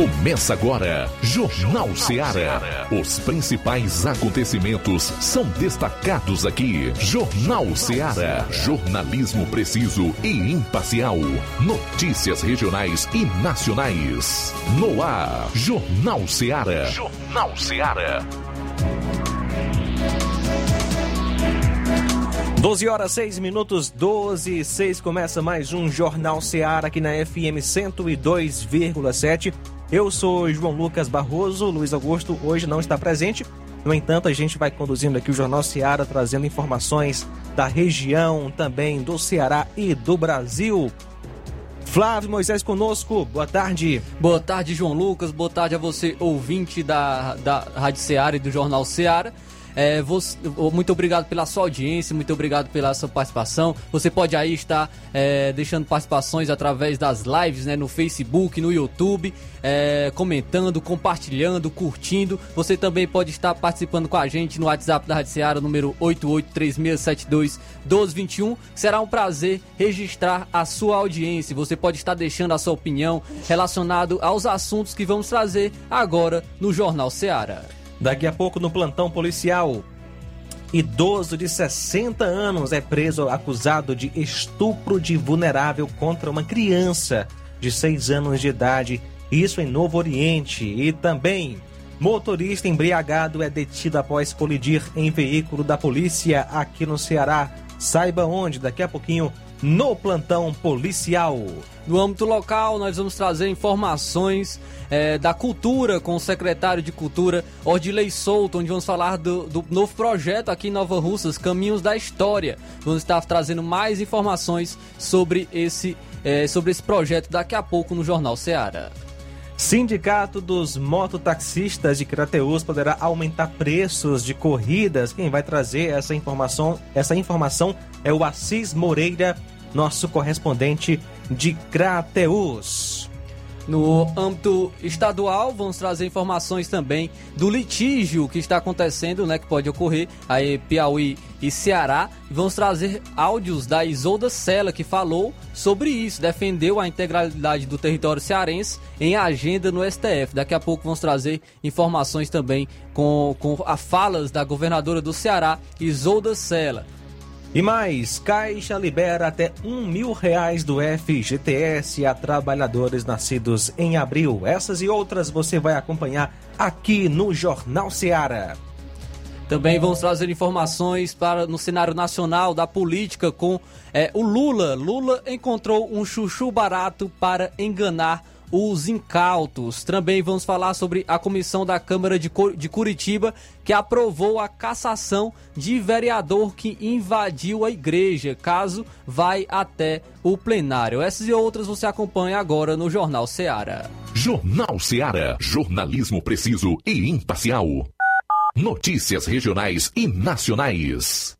Começa agora, Jornal Ceará. Os principais acontecimentos são destacados aqui. Jornal Ceará. Jornalismo preciso e imparcial. Notícias regionais e nacionais. No ar, Jornal Ceará. Jornal Ceará. 12 horas 6 minutos, 12 e 6 começa mais um Jornal Ceará aqui na FM 102,7. Eu sou João Lucas Barroso, Luiz Augusto hoje não está presente. No entanto, a gente vai conduzindo aqui o Jornal Ceará, trazendo informações da região, também do Ceará e do Brasil. Flávio Moisés conosco, boa tarde. Boa tarde, João Lucas, boa tarde a você, ouvinte da, da Rádio Ceará e do Jornal Ceará. É, você, muito obrigado pela sua audiência, muito obrigado pela sua participação. Você pode aí estar é, deixando participações através das lives né, no Facebook, no YouTube, é, comentando, compartilhando, curtindo. Você também pode estar participando com a gente no WhatsApp da Rádio Seara, número 8836721221. Será um prazer registrar a sua audiência. Você pode estar deixando a sua opinião relacionado aos assuntos que vamos trazer agora no Jornal Seara. Daqui a pouco no plantão policial. Idoso de 60 anos é preso acusado de estupro de vulnerável contra uma criança de 6 anos de idade, isso em Novo Oriente. E também, motorista embriagado é detido após colidir em veículo da polícia aqui no Ceará. Saiba onde, daqui a pouquinho, no plantão policial. No âmbito local, nós vamos trazer informações é, da cultura com o secretário de Cultura, Ordilei Souto, onde vamos falar do, do, novo projeto aqui em Nova Russas, Caminhos da História. Vamos estar trazendo mais informações sobre esse, é, sobre esse projeto daqui a pouco no Jornal Seara. Sindicato dos mototaxistas de Crateus poderá aumentar preços de corridas. Quem vai trazer essa informação, essa informação é o Assis Moreira, nosso correspondente de Crateus. No âmbito estadual, vamos trazer informações também do litígio que está acontecendo, né, que pode ocorrer aí Piauí e Ceará. Vamos trazer áudios da Isolda Sela que falou sobre isso, defendeu a integralidade do território cearense em agenda no STF. Daqui a pouco vamos trazer informações também com, com as falas da governadora do Ceará, Isolda Sela. E mais, Caixa libera até um mil reais do FGTS a trabalhadores nascidos em abril. Essas e outras você vai acompanhar aqui no Jornal Seara. Também vamos trazer informações para no cenário nacional da política com é, o Lula. Lula encontrou um chuchu barato para enganar os incautos. Também vamos falar sobre a comissão da Câmara de, Curitiba que aprovou a cassação de vereador que invadiu a igreja, caso vai até o plenário. Essas e outras você acompanha agora no Jornal Seara. Jornal Seara. Jornalismo preciso e imparcial. Notícias regionais e nacionais.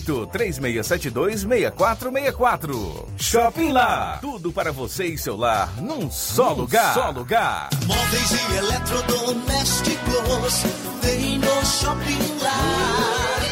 3672 6464. Shopping Lá. Tudo para você e seu lar num só num lugar. Só lugar. Móveis e eletrodomésticos. Vem no Shopping Lá.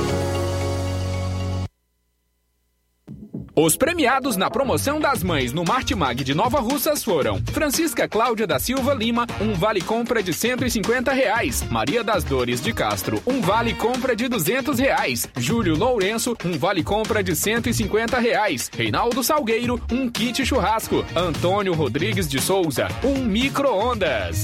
Os premiados na promoção das mães no Martimag de Nova Russas foram Francisca Cláudia da Silva Lima, um vale compra de 150 reais. Maria das Dores de Castro, um vale compra de 200 reais. Júlio Lourenço, um vale compra de 150 reais. Reinaldo Salgueiro, um kit churrasco. Antônio Rodrigues de Souza, um micro-ondas.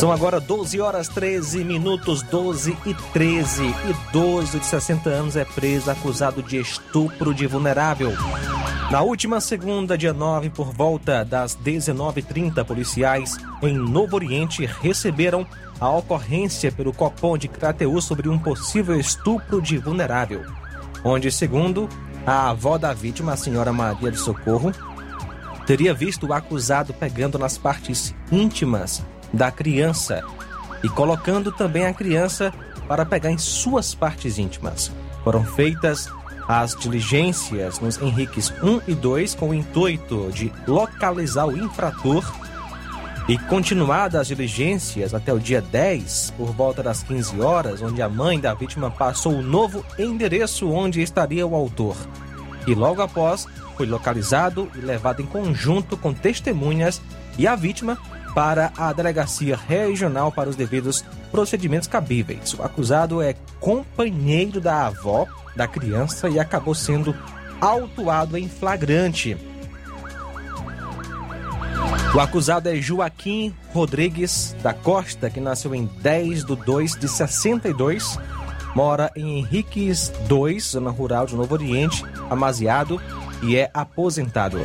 São agora 12 horas 13 minutos, 12 e 13. Idoso de 60 anos é preso acusado de estupro de vulnerável. Na última segunda, dia 9, por volta das 19h30, policiais em Novo Oriente receberam a ocorrência pelo Copom de Crateú sobre um possível estupro de vulnerável, onde, segundo a avó da vítima, a senhora Maria de Socorro, teria visto o acusado pegando nas partes íntimas da criança e colocando também a criança para pegar em suas partes íntimas. Foram feitas as diligências nos Henriques 1 e 2 com o intuito de localizar o infrator e continuadas as diligências até o dia 10, por volta das 15 horas, onde a mãe da vítima passou o novo endereço onde estaria o autor. E logo após foi localizado e levado em conjunto com testemunhas e a vítima para a delegacia regional para os devidos procedimentos cabíveis. O acusado é companheiro da avó da criança e acabou sendo autuado em flagrante. O acusado é Joaquim Rodrigues da Costa, que nasceu em 10 de 2 de 62, mora em Henriques 2, zona rural de Novo Oriente, amaziado e é aposentado.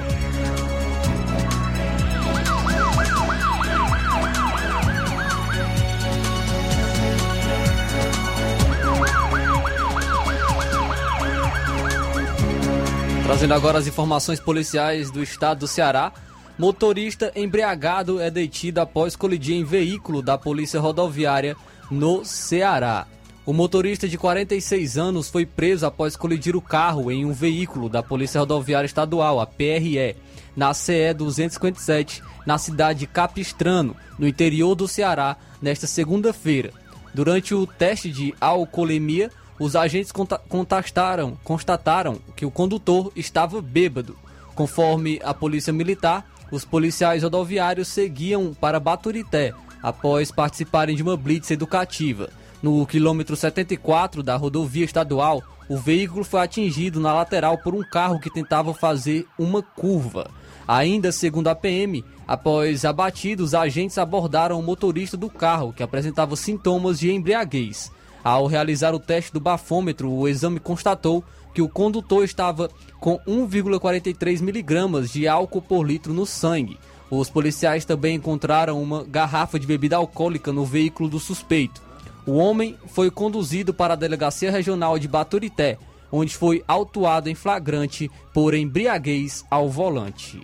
Trazendo agora as informações policiais do estado do Ceará. Motorista embriagado é detido após colidir em veículo da Polícia Rodoviária no Ceará. O motorista de 46 anos foi preso após colidir o carro em um veículo da Polícia Rodoviária Estadual, a PRE, na CE 257, na cidade de Capistrano, no interior do Ceará, nesta segunda-feira. Durante o teste de alcoolemia, os agentes constataram, constataram que o condutor estava bêbado. Conforme a polícia militar, os policiais rodoviários seguiam para Baturité após participarem de uma blitz educativa. No quilômetro 74 da rodovia estadual, o veículo foi atingido na lateral por um carro que tentava fazer uma curva. Ainda segundo a PM, após abatido, os agentes abordaram o motorista do carro, que apresentava sintomas de embriaguez. Ao realizar o teste do bafômetro, o exame constatou que o condutor estava com 1,43 miligramas de álcool por litro no sangue. Os policiais também encontraram uma garrafa de bebida alcoólica no veículo do suspeito. O homem foi conduzido para a Delegacia Regional de Baturité, onde foi autuado em flagrante por embriaguez ao volante.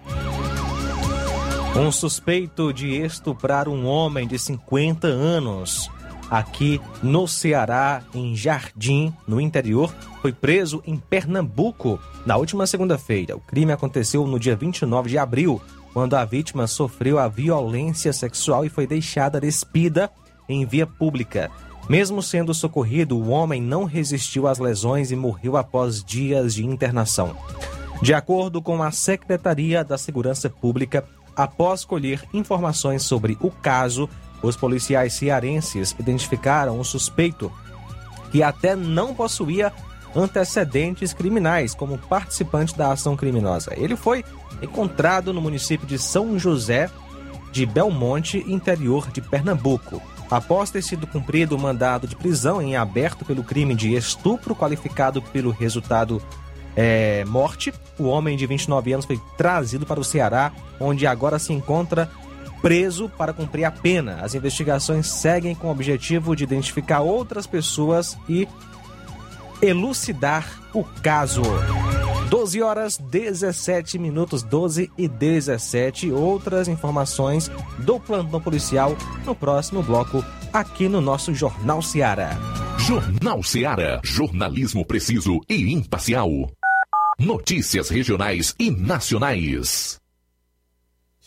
Um suspeito de estuprar um homem de 50 anos aqui no Ceará, em Jardim, no interior, foi preso em Pernambuco na última segunda-feira. O crime aconteceu no dia 29 de abril, quando a vítima sofreu a violência sexual e foi deixada despida em via pública. Mesmo sendo socorrido, o homem não resistiu às lesões e morreu após dias de internação. De acordo com a Secretaria da Segurança Pública, após colher informações sobre o caso, os policiais cearenses identificaram o suspeito, que até não possuía antecedentes criminais como participante da ação criminosa. Ele foi encontrado no município de São José de Belmonte, interior de Pernambuco. Após ter sido cumprido o mandado de prisão em aberto pelo crime de estupro qualificado pelo resultado é, morte, o homem de 29 anos foi trazido para o Ceará, onde agora se encontra preso para cumprir a pena. As investigações seguem com o objetivo de identificar outras pessoas e elucidar o caso. 12 horas 17 minutos, 12 e 17. Outras informações do plantão policial no próximo bloco, aqui no nosso Jornal Seara. Jornal Seara. Jornalismo preciso e imparcial. Notícias regionais e nacionais.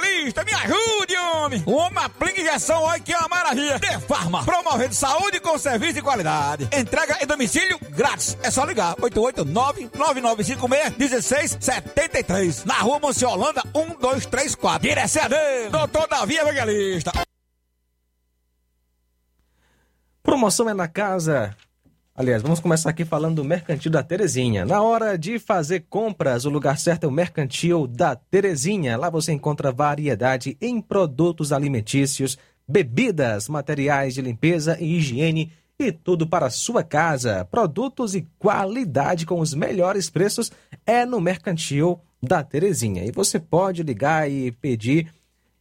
me ajude, homem. Uma aplica injeção, olha que é uma maravilha. De Farma, promovendo saúde com serviço de qualidade. Entrega em domicílio grátis. É só ligar, 889-9956-1673. Na rua Monsiolanda, 1234. Direção a Deus, doutor Davi Evangelista. Promoção é na casa. Aliás, vamos começar aqui falando do Mercantil da Terezinha. Na hora de fazer compras, o lugar certo é o Mercantil da Terezinha. Lá você encontra variedade em produtos alimentícios, bebidas, materiais de limpeza e higiene e tudo para a sua casa. Produtos e qualidade com os melhores preços é no Mercantil da Terezinha. E você pode ligar e pedir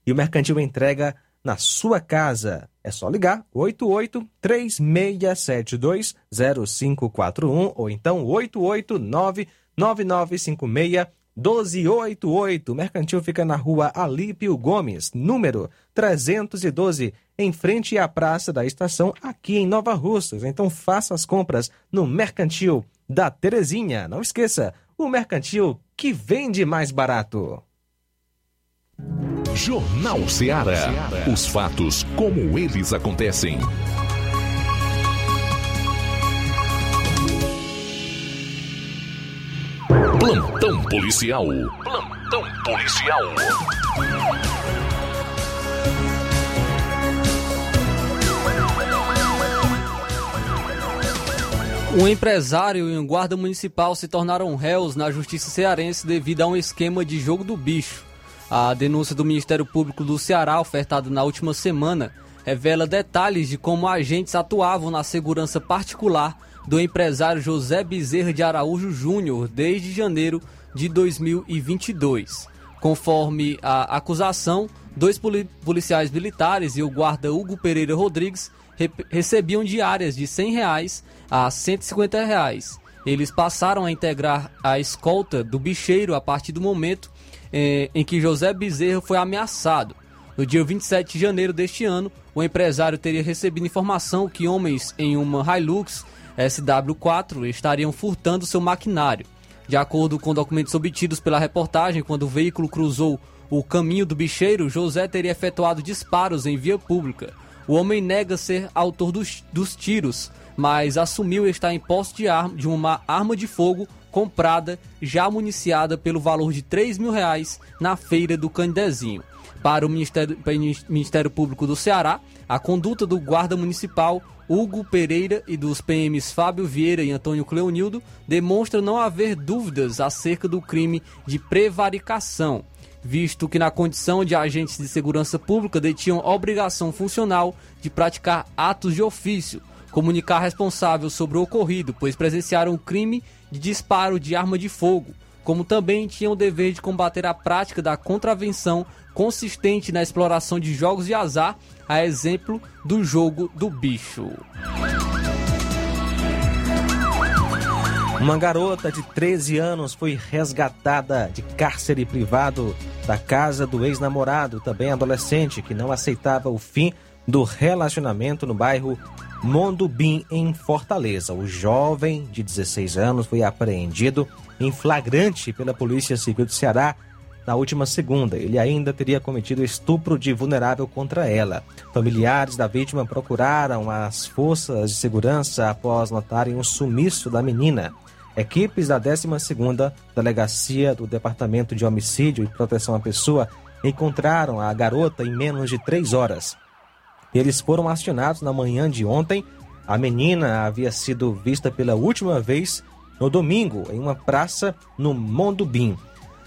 e o Mercantil entrega na sua casa. É só ligar 88 3672 0541 ou então 889 9956 1288. O Mercantil fica na rua Alípio Gomes, número 312, em frente à Praça da Estação, aqui em Nova Russas. Então faça as compras no Mercantil da Terezinha. Não esqueça, o Mercantil que vende mais barato. Jornal Ceará. Os fatos como eles acontecem. Plantão policial. Plantão policial. Um empresário e um guarda municipal se tornaram réus na justiça cearense devido a um esquema de jogo do bicho. A denúncia do Ministério Público do Ceará, ofertada na última semana, revela detalhes de como agentes atuavam na segurança particular do empresário José Bezerra de Araújo Júnior desde janeiro de 2022. Conforme a acusação, dois policiais militares e o guarda Hugo Pereira Rodrigues re recebiam diárias de 100 reais a 150 reais. Eles passaram a integrar a escolta do bicheiro a partir do momento eh, em que José Bezerra foi ameaçado. No dia 27 de janeiro deste ano, o empresário teria recebido informação que homens em uma Hilux SW4 estariam furtando seu maquinário. De acordo com documentos obtidos pela reportagem, quando o veículo cruzou o caminho do bicheiro, José teria efetuado disparos em via pública. O homem nega ser autor dos, dos tiros, mas assumiu estar em posse de, arma, de uma arma de fogo comprada, já municiada pelo valor de 3 mil reais na feira do Candezinho. Para o Ministério, Ministério Público do Ceará, a conduta do guarda municipal Hugo Pereira e dos PMs Fábio Vieira e Antônio Cleonildo demonstra não haver dúvidas acerca do crime de prevaricação, visto que na condição de agentes de segurança pública detinham obrigação funcional de praticar atos de ofício, comunicar responsável sobre o ocorrido, pois presenciaram o crime de disparo de arma de fogo, como também tinham o dever de combater a prática da contravenção consistente na exploração de jogos de azar, a exemplo do jogo do bicho. Uma garota de 13 anos foi resgatada de cárcere privado da casa do ex-namorado, também adolescente, que não aceitava o fim do relacionamento no bairro Mondubim, em Fortaleza. O jovem de 16 anos foi apreendido em flagrante pela Polícia Civil do Ceará na última segunda. Ele ainda teria cometido estupro de vulnerável contra ela. Familiares da vítima procuraram as forças de segurança após notarem o sumiço da menina. Equipes da 12ª Delegacia do Departamento de Homicídio e Proteção à Pessoa encontraram a garota em menos de três horas. Eles foram acionados na manhã de ontem. A menina havia sido vista pela última vez no domingo em uma praça no Mondubim.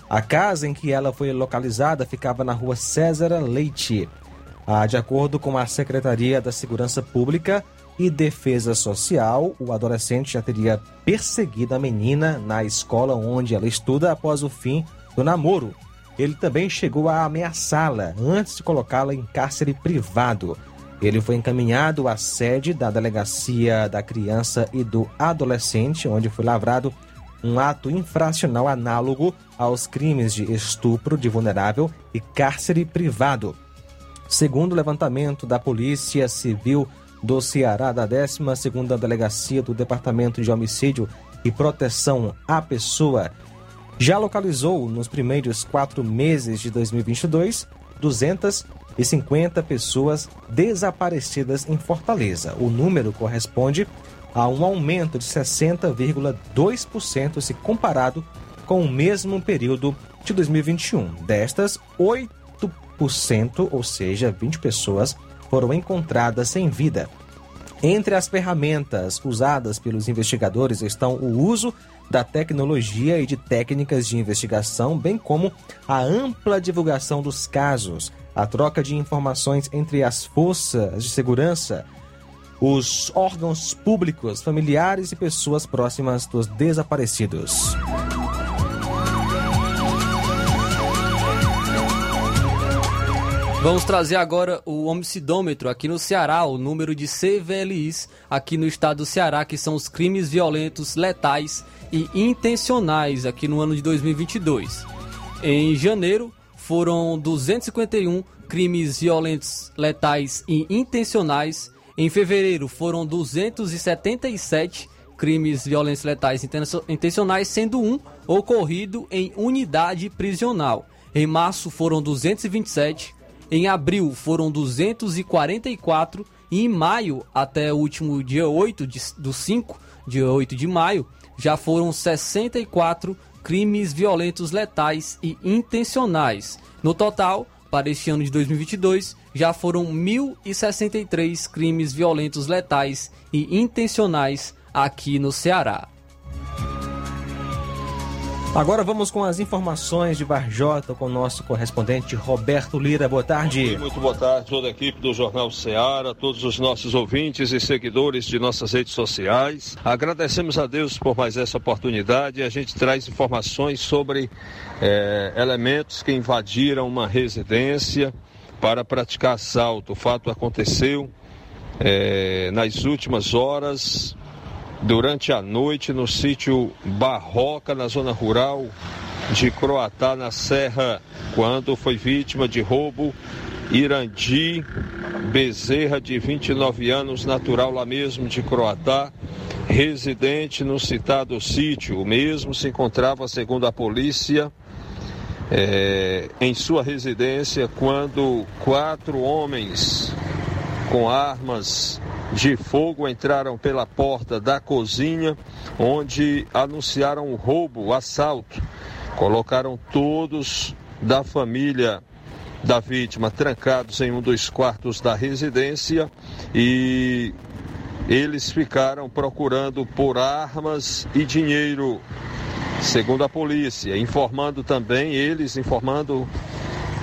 A casa em que ela foi localizada ficava na rua César Leite. Ah, de acordo com a Secretaria da Segurança Pública e Defesa Social, o adolescente já teria perseguido a menina na escola onde ela estuda após o fim do namoro. Ele também chegou a ameaçá-la antes de colocá-la em cárcere privado. Ele foi encaminhado à sede da Delegacia da Criança e do Adolescente, onde foi lavrado um ato infracional análogo aos crimes de estupro de vulnerável e cárcere privado. Segundo o levantamento da Polícia Civil do Ceará, da 12ª Delegacia do Departamento de Homicídio e Proteção à Pessoa, já localizou nos primeiros quatro meses de 2022 250 pessoas desaparecidas em Fortaleza. O número corresponde a um aumento de 60,2% se comparado com o mesmo período de 2021. Destas, 8%, ou seja, 20 pessoas, foram encontradas sem vida. Entre as ferramentas usadas pelos investigadores estão o uso da tecnologia e de técnicas de investigação, bem como a ampla divulgação dos casos, a troca de informações entre as forças de segurança, os órgãos públicos, familiares e pessoas próximas dos desaparecidos. Vamos trazer agora o homicidômetro aqui no Ceará, o número de CVLIs aqui no estado do Ceará, que são os crimes violentos, letais e intencionais aqui no ano de 2022. Em janeiro, foram 251 crimes violentos, letais e intencionais. Em fevereiro, foram 277 crimes violentos, letais e intencionais, sendo um ocorrido em unidade prisional. Em março, foram 227 em abril foram 244 e em maio, até o último dia 8 de, do 5, dia 8 de maio, já foram 64 crimes violentos letais e intencionais. No total, para este ano de 2022, já foram 1.063 crimes violentos letais e intencionais aqui no Ceará. Agora vamos com as informações de Varjota com o nosso correspondente Roberto Lira. Boa tarde. Muito boa tarde, toda a equipe do Jornal Ceará, todos os nossos ouvintes e seguidores de nossas redes sociais. Agradecemos a Deus por mais essa oportunidade. A gente traz informações sobre é, elementos que invadiram uma residência para praticar assalto. O fato aconteceu é, nas últimas horas durante a noite no sítio Barroca, na zona rural de Croatá, na Serra, quando foi vítima de roubo. Irandi Bezerra, de 29 anos, natural lá mesmo de Croatá, residente no citado sítio. O mesmo se encontrava, segundo a polícia, é, em sua residência quando quatro homens com armas de fogo entraram pela porta da cozinha, onde anunciaram o roubo, o assalto. Colocaram todos da família da vítima trancados em um dos quartos da residência e eles ficaram procurando por armas e dinheiro, segundo a polícia, informando também eles, informando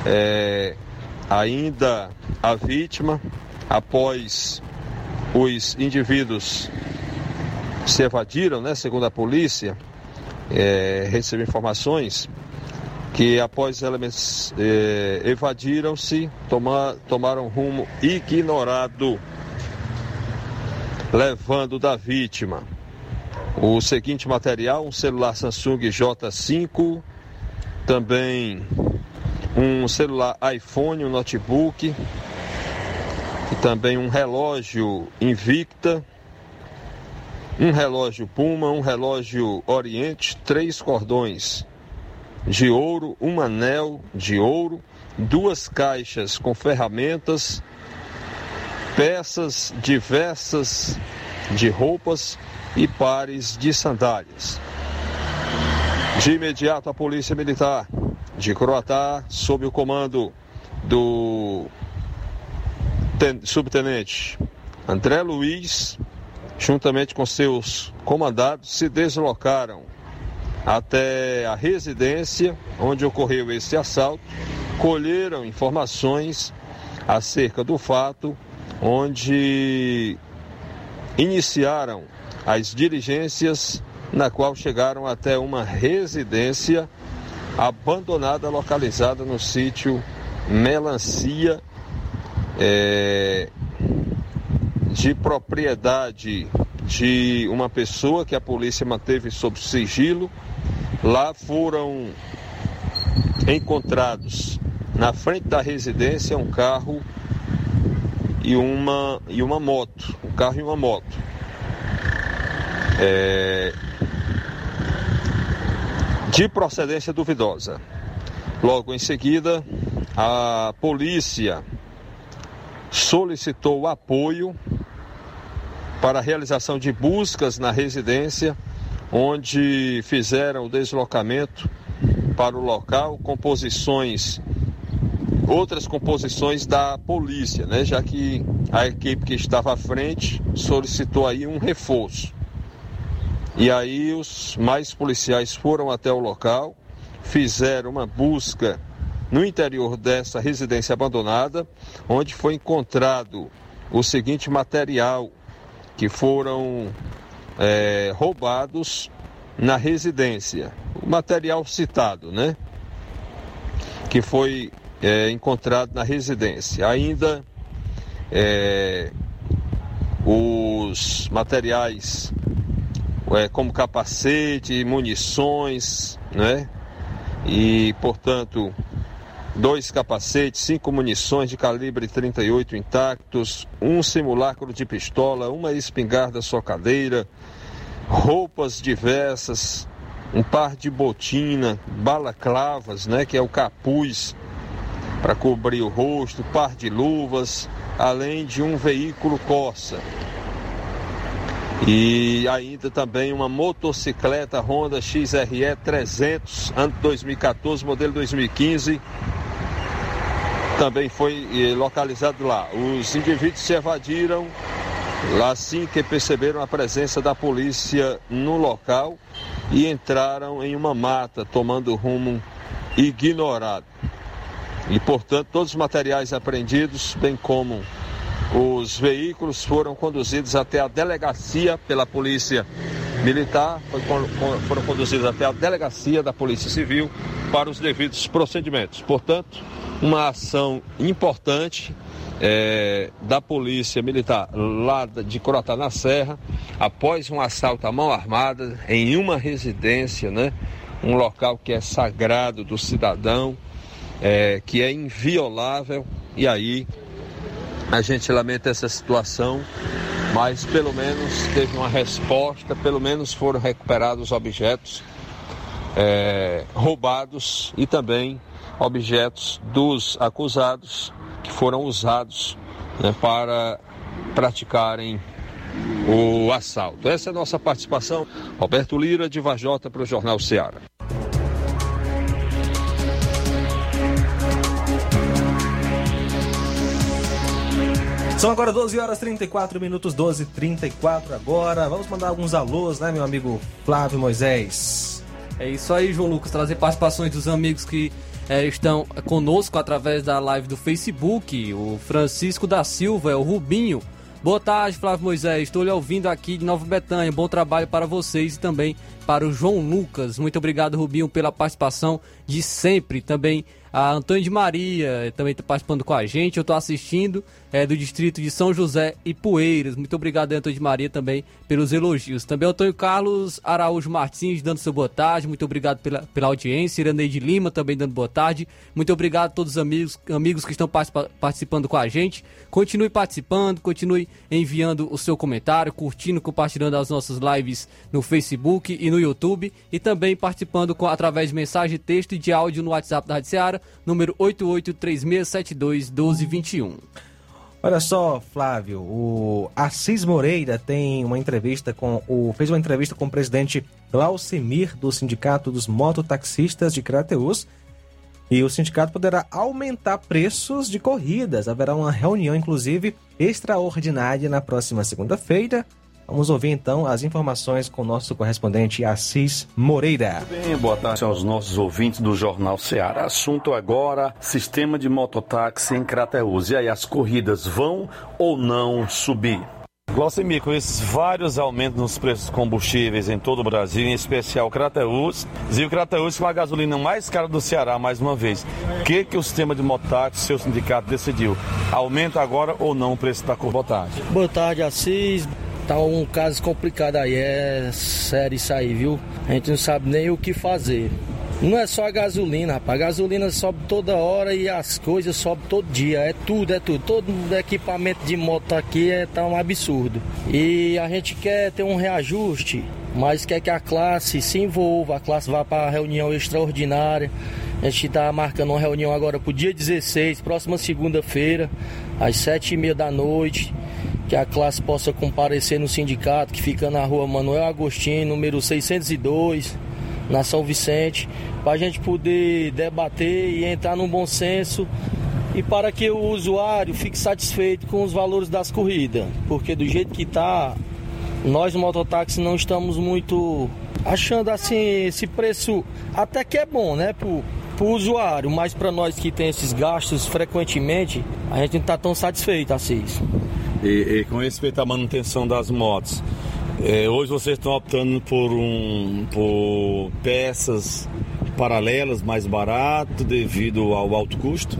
é, ainda a vítima após os indivíduos se evadiram, né, segundo a polícia, é, informações que após elementos é, evadiram-se, toma, tomaram rumo ignorado, levando da vítima. O seguinte material: um celular Samsung J5, também um celular iPhone, um notebook, e também um relógio Invicta, um relógio Puma, um relógio Oriente, três cordões de ouro, um anel de ouro, duas caixas com ferramentas, peças diversas de roupas e pares de sandálias. De imediato, a Polícia Militar de Croatá, sob o comando do subtenente André Luiz juntamente com seus comandados, se deslocaram até a residência onde ocorreu esse assalto, colheram informações acerca do fato, onde iniciaram as diligências na qual chegaram até uma residência abandonada localizada no sítio Melancia, é, de propriedade de uma pessoa que a polícia manteve sob sigilo. Lá foram encontrados na frente da residência um carro e uma, e uma moto. Um carro e uma moto. É, de procedência duvidosa. Logo em seguida, a polícia solicitou apoio para a realização de buscas na residência, onde fizeram o deslocamento para o local, composições, outras composições da polícia, né? já que a equipe que estava à frente solicitou aí um reforço. E aí os mais policiais foram até o local, fizeram uma busca no interior dessa residência abandonada, onde foi encontrado o seguinte material que foram é, roubados na residência. O material citado, né? Que foi é, encontrado na residência. Ainda é, os materiais é, como capacete, munições, né? E, portanto, dois capacetes, cinco munições de calibre 38 intactos, um simulacro de pistola, uma espingarda socadeira, roupas diversas, um par de botina, balaclavas, né, que é o capuz para cobrir o rosto, par de luvas, além de um veículo Corsa. E ainda também uma motocicleta Honda XRE 300, ano 2014, modelo 2015, também foi eh, localizado lá. Os indivíduos se evadiram lá assim que perceberam a presença da polícia no local e entraram em uma mata, tomando rumo ignorado. E, portanto, todos os materiais apreendidos, bem como os veículos, foram conduzidos até a delegacia pela Polícia Militar, foram conduzidos até a delegacia da Polícia Civil para os devidos procedimentos. Portanto, uma ação importante é, da Polícia Militar lá de Corotá na Serra, após um assalto à mão armada em uma residência, né? um local que é sagrado do cidadão, é, que é inviolável, e aí a gente lamenta essa situação, mas pelo menos teve uma resposta, pelo menos foram recuperados objetos é, roubados e também objetos dos acusados que foram usados né, para praticarem o assalto. Essa é a nossa participação. Roberto Lira, de Vajota, para o Jornal Ceará. São agora 12 horas 34 minutos, 12 e 34 agora. Vamos mandar alguns alôs, né, meu amigo Flávio Moisés? É isso aí, João Lucas, trazer participações dos amigos que é, estão conosco através da live do Facebook. O Francisco da Silva, é o Rubinho. Boa tarde, Flávio Moisés. Estou lhe ouvindo aqui de Nova Betânia. Bom trabalho para vocês e também para o João Lucas. Muito obrigado, Rubinho, pela participação de sempre. Também a Antônio de Maria também está participando com a gente. Eu estou assistindo é, do distrito de São José e Poeiras. Muito obrigado, Antônio de Maria, também pelos elogios. Também Antônio Carlos Araújo Martins dando seu boa tarde. Muito obrigado pela, pela audiência. Iraneide Lima também dando boa tarde. Muito obrigado a todos os amigos, amigos que estão participando com a gente. Continue participando, continue enviando o seu comentário, curtindo, compartilhando as nossas lives no Facebook e no YouTube. E também participando com, através de mensagem, texto e de áudio no WhatsApp da Rádio Seara, número 8836721221. Olha só, Flávio, o Assis Moreira tem uma entrevista com o fez uma entrevista com o presidente Glaucimir do Sindicato dos Mototaxistas de Crateus. E o sindicato poderá aumentar preços de corridas. Haverá uma reunião, inclusive, extraordinária na próxima segunda-feira, Vamos ouvir então as informações com o nosso correspondente Assis Moreira. Bem, boa tarde aos nossos ouvintes do Jornal Ceará. Assunto agora: sistema de mototáxi em Crateús. E aí, as corridas vão ou não subir? Glaucemir, com esses vários aumentos nos preços dos combustíveis em todo o Brasil, em especial Crateús, e o Crateús com a gasolina mais cara do Ceará, mais uma vez. O que, que o sistema de mototáxi, seu sindicato, decidiu? Aumenta agora ou não o preço da corbotagem? Boa tarde, Assis. Tá um caso complicado aí, é sério isso aí, viu? A gente não sabe nem o que fazer. Não é só a gasolina, rapaz. A gasolina sobe toda hora e as coisas sobem todo dia. É tudo, é tudo. Todo equipamento de moto aqui é tá um absurdo. E a gente quer ter um reajuste, mas quer que a classe se envolva, a classe vá para reunião extraordinária. A gente está marcando uma reunião agora para o dia 16, próxima segunda-feira, às sete e meia da noite que a classe possa comparecer no sindicato que fica na rua Manuel Agostinho, número 602, na São Vicente, para a gente poder debater e entrar num bom senso e para que o usuário fique satisfeito com os valores das corridas, porque do jeito que está, nós no mototáxi não estamos muito achando assim esse preço até que é bom, né, pro, pro usuário, mas para nós que tem esses gastos frequentemente, a gente não está tão satisfeito assim. E, e com respeito à manutenção das motos, é, hoje vocês estão optando por, um, por peças paralelas mais barato devido ao alto custo?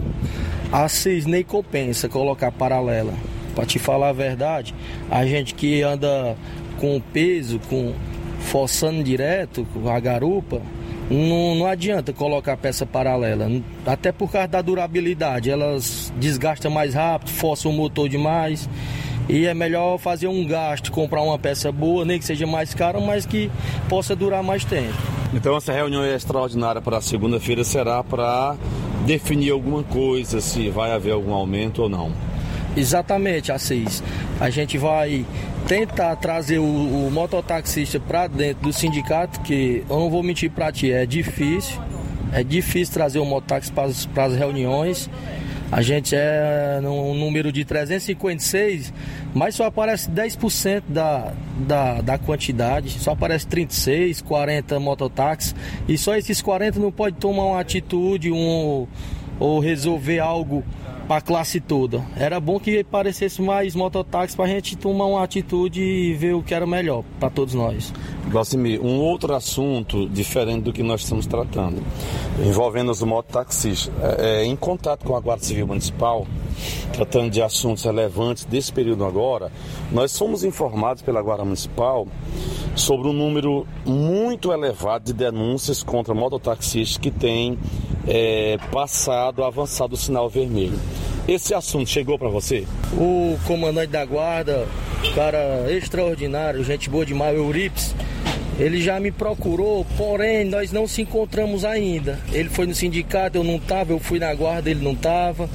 Assis nem compensa colocar paralela. Para te falar a verdade, a gente que anda com peso, com forçando direto, com a garupa, não, não adianta colocar peça paralela. Até por causa da durabilidade. Elas desgastam mais rápido, forçam o motor demais. E é melhor fazer um gasto, comprar uma peça boa, nem que seja mais cara, mas que possa durar mais tempo. Então essa reunião extraordinária para segunda-feira será para definir alguma coisa, se vai haver algum aumento ou não. Exatamente, Assis. A gente vai tentar trazer o, o mototaxista para dentro do sindicato, que eu não vou mentir para ti, é difícil. É difícil trazer o mototáxi para as reuniões. A gente é no número de 356, mas só aparece 10% da, da, da quantidade, só aparece 36, 40 mototáxis, e só esses 40 não pode tomar uma atitude um, ou resolver algo para a classe toda. Era bom que aparecesse mais mototáxis para a gente tomar uma atitude e ver o que era melhor para todos nós. Glaucimir, um outro assunto diferente do que nós estamos tratando, envolvendo os mototaxistas. É, é, em contato com a Guarda Civil Municipal, tratando de assuntos relevantes desse período agora, nós fomos informados pela Guarda Municipal sobre um número muito elevado de denúncias contra mototaxistas que têm é, passado, avançado o sinal vermelho. Esse assunto chegou para você? O comandante da guarda, cara extraordinário, gente boa demais, Eurips, ele já me procurou, porém nós não se encontramos ainda. Ele foi no sindicato, eu não estava, eu fui na guarda, ele não estava.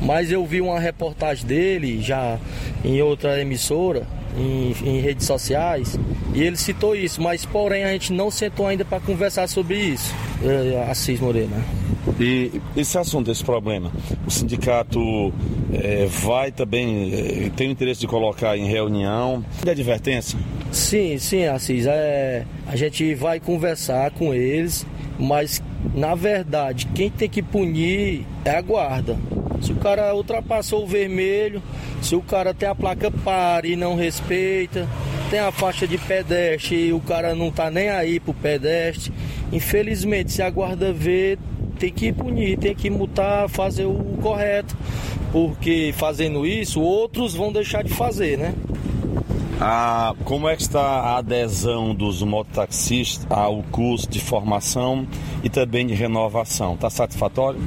Mas eu vi uma reportagem dele já em outra emissora, em, em, redes sociais, e ele citou isso, mas porém a gente não sentou ainda para conversar sobre isso, eh, Assis Moreira. E esse assunto, esse problema, o sindicato é, vai também, é, tem o interesse de colocar em reunião de advertência? Sim, sim, Assis. É, a gente vai conversar com eles, mas na verdade quem tem que punir é a guarda. Se o cara ultrapassou o vermelho, se o cara tem a placa pare e não respeita, tem a faixa de pedestre e o cara não tá nem aí pro pedestre. Infelizmente, se a guarda vê, tem que punir, tem que multar, fazer o correto, porque fazendo isso, outros vão deixar de fazer, né? Ah, como é que está a adesão dos mototaxistas ao curso de formação e também de renovação? Está satisfatório?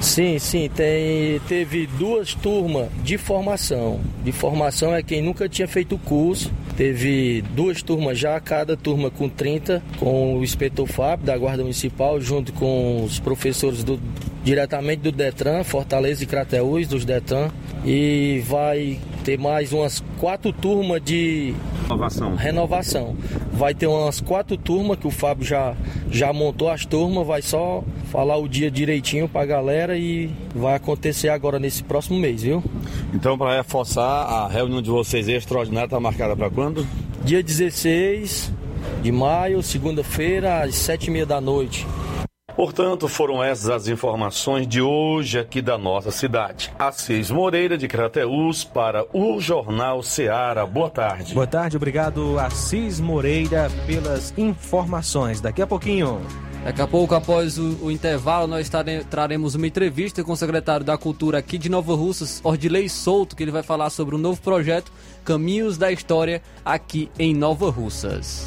Sim, sim, tem, teve duas turmas de formação. De formação é quem nunca tinha feito o curso. Teve duas turmas já, cada turma com 30, com o inspetor Fábio da Guarda Municipal, junto com os professores do, diretamente do Detran, Fortaleza e Crateús, dos Detran. E vai ter mais umas quatro turmas de renovação. renovação. Vai ter umas quatro turmas que o Fábio já, já montou as turmas, vai só falar o dia direitinho pra galera e vai acontecer agora nesse próximo mês, viu? Então, para reforçar, a reunião de vocês extraordinária está marcada para quando? Dia 16 de maio, segunda-feira, às sete e meia da noite. Portanto, foram essas as informações de hoje aqui da nossa cidade. Assis Moreira de Crateús para o Jornal Ceará. Boa tarde. Boa tarde, obrigado Assis Moreira pelas informações. Daqui a pouquinho. Daqui a pouco, após o, o intervalo, nós tare, traremos uma entrevista com o secretário da Cultura aqui de Nova Russas, Ordilei Souto, que ele vai falar sobre o um novo projeto Caminhos da História aqui em Nova Russas.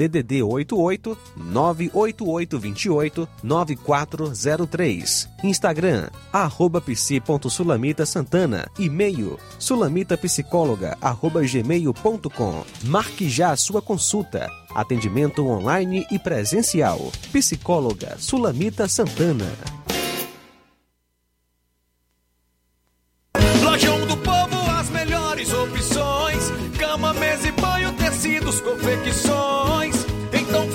DDD 88 98828 9403. Instagram, arroba psi.sulamita Santana. E-mail, sulamitapsicóloga, arroba gmail.com. Marque já a sua consulta. Atendimento online e presencial. Psicóloga Sulamita Santana. Lojão do Povo, as melhores opções: cama, mesa e banho, tecidos, confecções.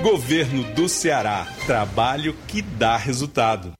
Governo do Ceará. Trabalho que dá resultado.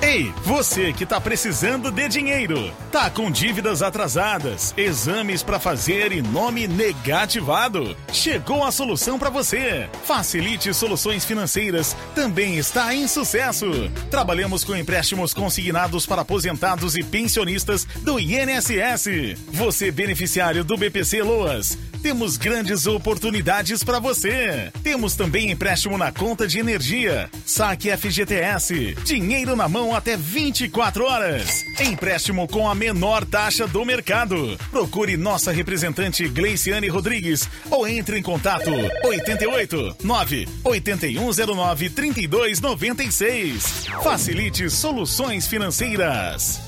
Ei, você que tá precisando de dinheiro, tá com dívidas atrasadas, exames para fazer e nome negativado? Chegou a solução para você. Facilite Soluções Financeiras também está em sucesso. Trabalhamos com empréstimos consignados para aposentados e pensionistas do INSS. Você beneficiário do BPC Loas, temos grandes oportunidades para você. Temos também empréstimo na conta de energia, saque FGTS, dinheiro na mão até 24 horas. Empréstimo com a menor taxa do mercado. Procure nossa representante Gleiciane Rodrigues ou entre em contato 88 9 8109 3296. Facilite soluções financeiras.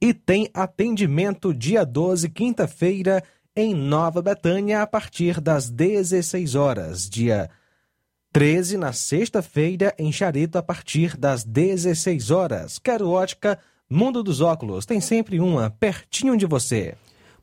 e tem atendimento dia 12, quinta-feira, em Nova Betânia, a partir das 16 horas. Dia 13, na sexta-feira, em Charito, a partir das 16 horas. Quero ótica, Mundo dos Óculos. Tem sempre uma pertinho de você.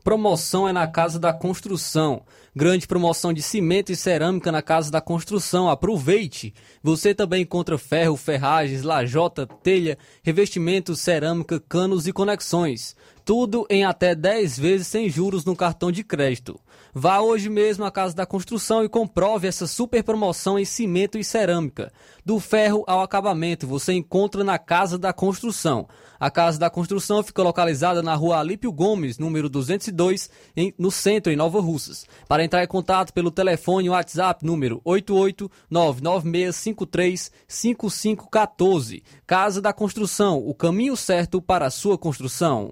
Promoção é na Casa da Construção. Grande promoção de cimento e cerâmica na Casa da Construção. Aproveite! Você também encontra ferro, ferragens, lajota, telha, revestimentos, cerâmica, canos e conexões. Tudo em até 10 vezes sem juros no cartão de crédito. Vá hoje mesmo à Casa da Construção e comprove essa super promoção em cimento e cerâmica. Do ferro ao acabamento, você encontra na Casa da Construção. A Casa da Construção fica localizada na rua Alípio Gomes, número 202, em, no centro, em Nova Russas. Para entrar em contato pelo telefone WhatsApp número 88996535514. Casa da Construção, o caminho certo para a sua construção.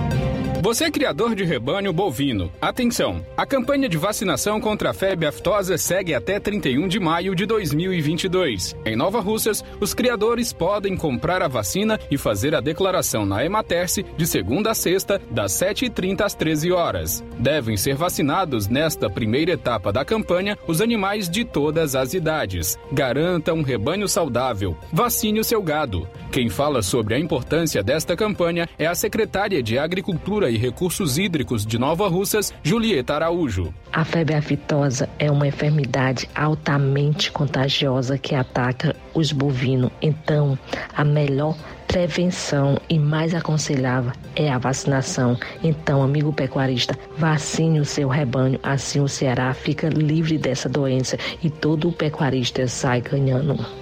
Você é criador de rebanho bovino. Atenção! A campanha de vacinação contra a febre aftosa segue até 31 de maio de 2022. Em Nova Russas, os criadores podem comprar a vacina e fazer a declaração na Ematerce de segunda a sexta, das 7h30 às 13 horas. Devem ser vacinados nesta primeira etapa da campanha os animais de todas as idades. Garanta um rebanho saudável. Vacine o seu gado. Quem fala sobre a importância desta campanha é a secretária de Agricultura e Recursos Hídricos de Nova Russas, Julieta Araújo. A febre aftosa é uma enfermidade altamente contagiosa que ataca os bovinos. Então, a melhor prevenção e mais aconselhável é a vacinação. Então, amigo pecuarista, vacine o seu rebanho, assim o Ceará fica livre dessa doença e todo o pecuarista sai ganhando.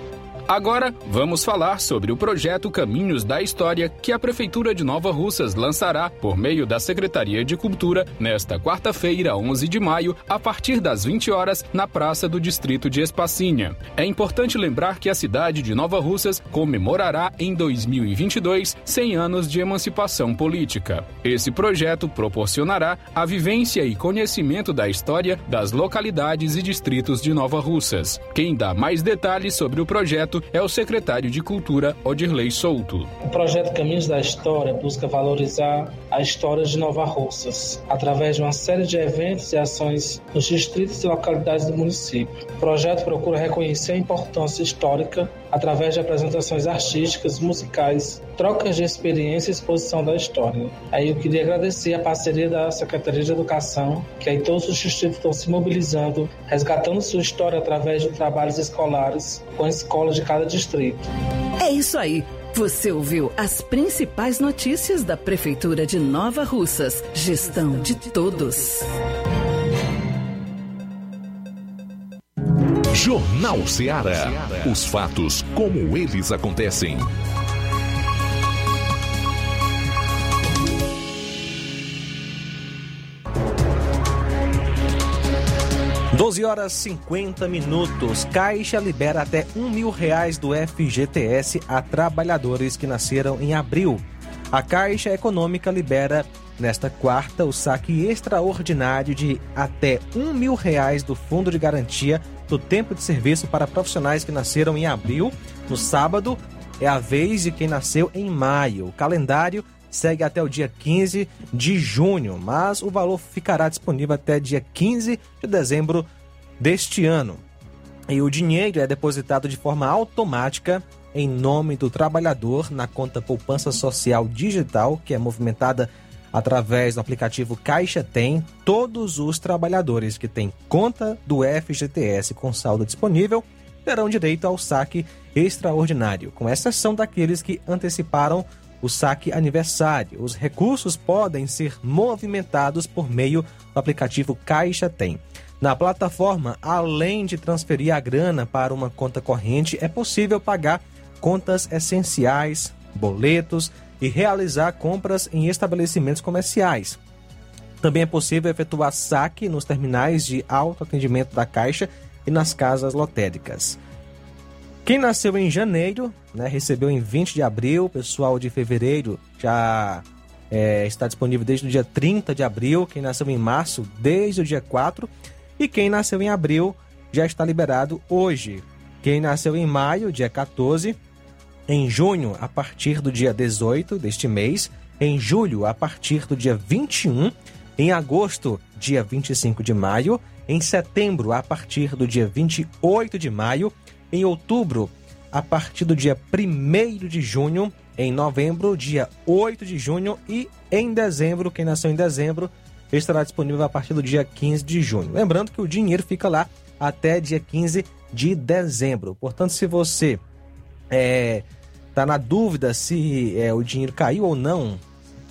Agora, vamos falar sobre o projeto Caminhos da História que a Prefeitura de Nova Russas lançará por meio da Secretaria de Cultura nesta quarta-feira, 11 de maio, a partir das 20 horas, na Praça do Distrito de Espacinha. É importante lembrar que a cidade de Nova Russas comemorará em 2022 100 anos de emancipação política. Esse projeto proporcionará a vivência e conhecimento da história das localidades e distritos de Nova Russas. Quem dá mais detalhes sobre o projeto é o secretário de Cultura, Odirley Souto. O projeto Caminhos da História busca valorizar a história de Nova Russas, através de uma série de eventos e ações nos distritos e localidades do município. O projeto procura reconhecer a importância histórica através de apresentações artísticas, musicais, trocas de experiência e exposição da história. Aí eu queria agradecer a parceria da Secretaria de Educação, que aí todos os distritos estão se mobilizando, resgatando sua história através de trabalhos escolares com a escola de cada distrito. É isso aí. Você ouviu as principais notícias da Prefeitura de Nova Russas. Gestão de todos. Jornal Ceará. Os fatos como eles acontecem. Doze horas 50 minutos. Caixa libera até um mil reais do FGTS a trabalhadores que nasceram em abril. A Caixa Econômica libera nesta quarta o saque extraordinário de até um mil reais do Fundo de Garantia do Tempo de Serviço para profissionais que nasceram em abril. No sábado é a vez de quem nasceu em maio. O calendário segue até o dia 15 de junho, mas o valor ficará disponível até dia 15 de dezembro deste ano. E o dinheiro é depositado de forma automática em nome do trabalhador na conta Poupança Social Digital, que é movimentada através do aplicativo Caixa Tem. Todos os trabalhadores que têm conta do FGTS com saldo disponível terão direito ao saque extraordinário, com exceção daqueles que anteciparam o saque aniversário. Os recursos podem ser movimentados por meio do aplicativo Caixa Tem. Na plataforma, além de transferir a grana para uma conta corrente, é possível pagar contas essenciais, boletos e realizar compras em estabelecimentos comerciais. Também é possível efetuar saque nos terminais de autoatendimento da Caixa e nas casas lotéricas. Quem nasceu em janeiro, né, recebeu em 20 de abril, o pessoal de fevereiro já é, está disponível desde o dia 30 de abril, quem nasceu em março, desde o dia 4, e quem nasceu em abril já está liberado hoje. Quem nasceu em maio, dia 14, em junho, a partir do dia 18 deste mês, em julho, a partir do dia 21, em agosto, dia 25 de maio, em setembro, a partir do dia 28 de maio, em outubro, a partir do dia 1 de junho, em novembro, dia 8 de junho e em dezembro, quem nasceu em dezembro, estará disponível a partir do dia 15 de junho. Lembrando que o dinheiro fica lá até dia 15 de dezembro. Portanto, se você é, tá na dúvida se é, o dinheiro caiu ou não,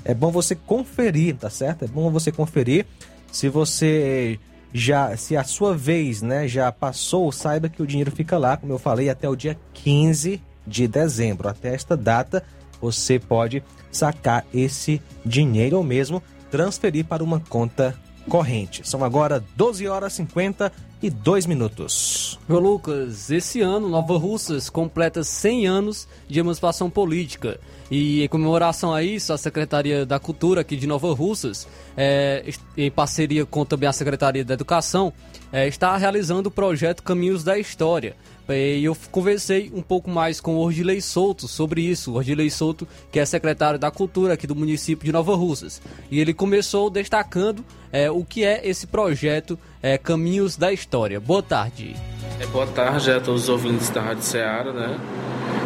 é bom você conferir, tá certo? É bom você conferir. Se você já, se a sua vez, né, já passou, saiba que o dinheiro fica lá, como eu falei, até o dia 15 de dezembro. Até esta data, você pode sacar esse dinheiro ou mesmo transferir para uma conta corrente. São agora 12 horas 50 e 2 minutos. Ô Lucas, esse ano Nova Russas completa 100 anos de emancipação política. E em comemoração a isso, a Secretaria da Cultura aqui de Nova Russas, é, em parceria com também a Secretaria da Educação, é, está realizando o projeto Caminhos da História. E eu conversei um pouco mais com o Ordilei Souto sobre isso. O Ordilei Souto, que é secretário da Cultura aqui do município de Nova Russas. E ele começou destacando é, o que é esse projeto é, Caminhos da História. Boa tarde. É, boa tarde a todos os ouvintes da Rádio Ceará, né?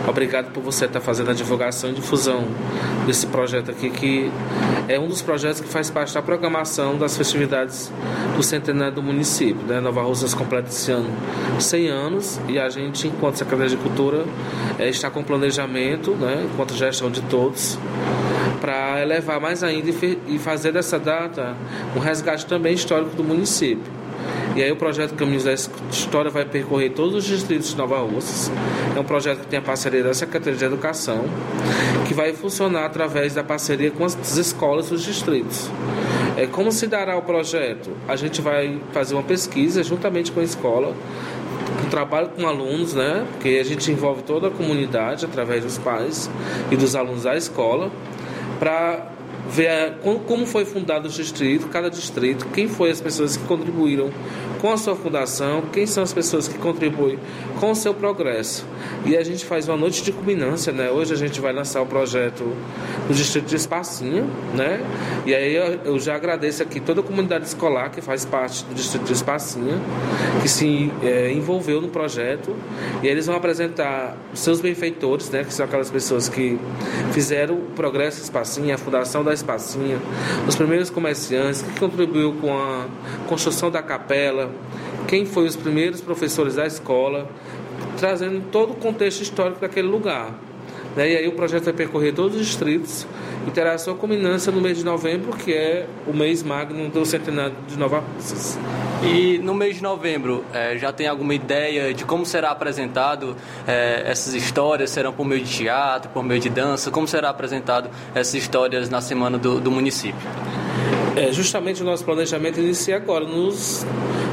Obrigado por você estar fazendo a divulgação e difusão desse projeto aqui, que é um dos projetos que faz parte da programação das festividades do centenário do município. Né? Nova Russas completa esse ano 100 anos e a gente, enquanto Secretaria de Cultura, é, está com planejamento, né? enquanto gestão de todos, para elevar mais ainda e fazer dessa data um resgate também histórico do município. E aí o projeto Caminhos da História vai percorrer todos os distritos de Nova Russas. É um projeto que tem a parceria da Secretaria de Educação, que vai funcionar através da parceria com as escolas dos distritos. É, como se dará o projeto? A gente vai fazer uma pesquisa juntamente com a escola, um trabalho com alunos, né? Porque a gente envolve toda a comunidade através dos pais e dos alunos da escola, para ver como foi fundado o distrito, cada distrito, quem foram as pessoas que contribuíram com a sua fundação, quem são as pessoas que contribuem com o seu progresso. E a gente faz uma noite de culminância, né? Hoje a gente vai lançar o projeto no distrito de Espacinha, né? E aí eu já agradeço aqui toda a comunidade escolar que faz parte do distrito de Espacinha, que se é, envolveu no projeto, e eles vão apresentar os seus benfeitores, né? Que são aquelas pessoas que fizeram o Progresso Espacinha, a fundação da Espacinha, os primeiros comerciantes que contribuiu com a construção da capela, quem foi os primeiros professores da escola, trazendo todo o contexto histórico daquele lugar. Né? E aí o projeto vai percorrer todos os distritos e terá sua culminância no mês de novembro, que é o mês magno do centenário de Nova Russas. E no mês de novembro, é, já tem alguma ideia de como será apresentado é, essas histórias? Serão por meio de teatro, por meio de dança? Como será apresentado essas histórias na semana do, do município? É, justamente o nosso planejamento inicia agora nos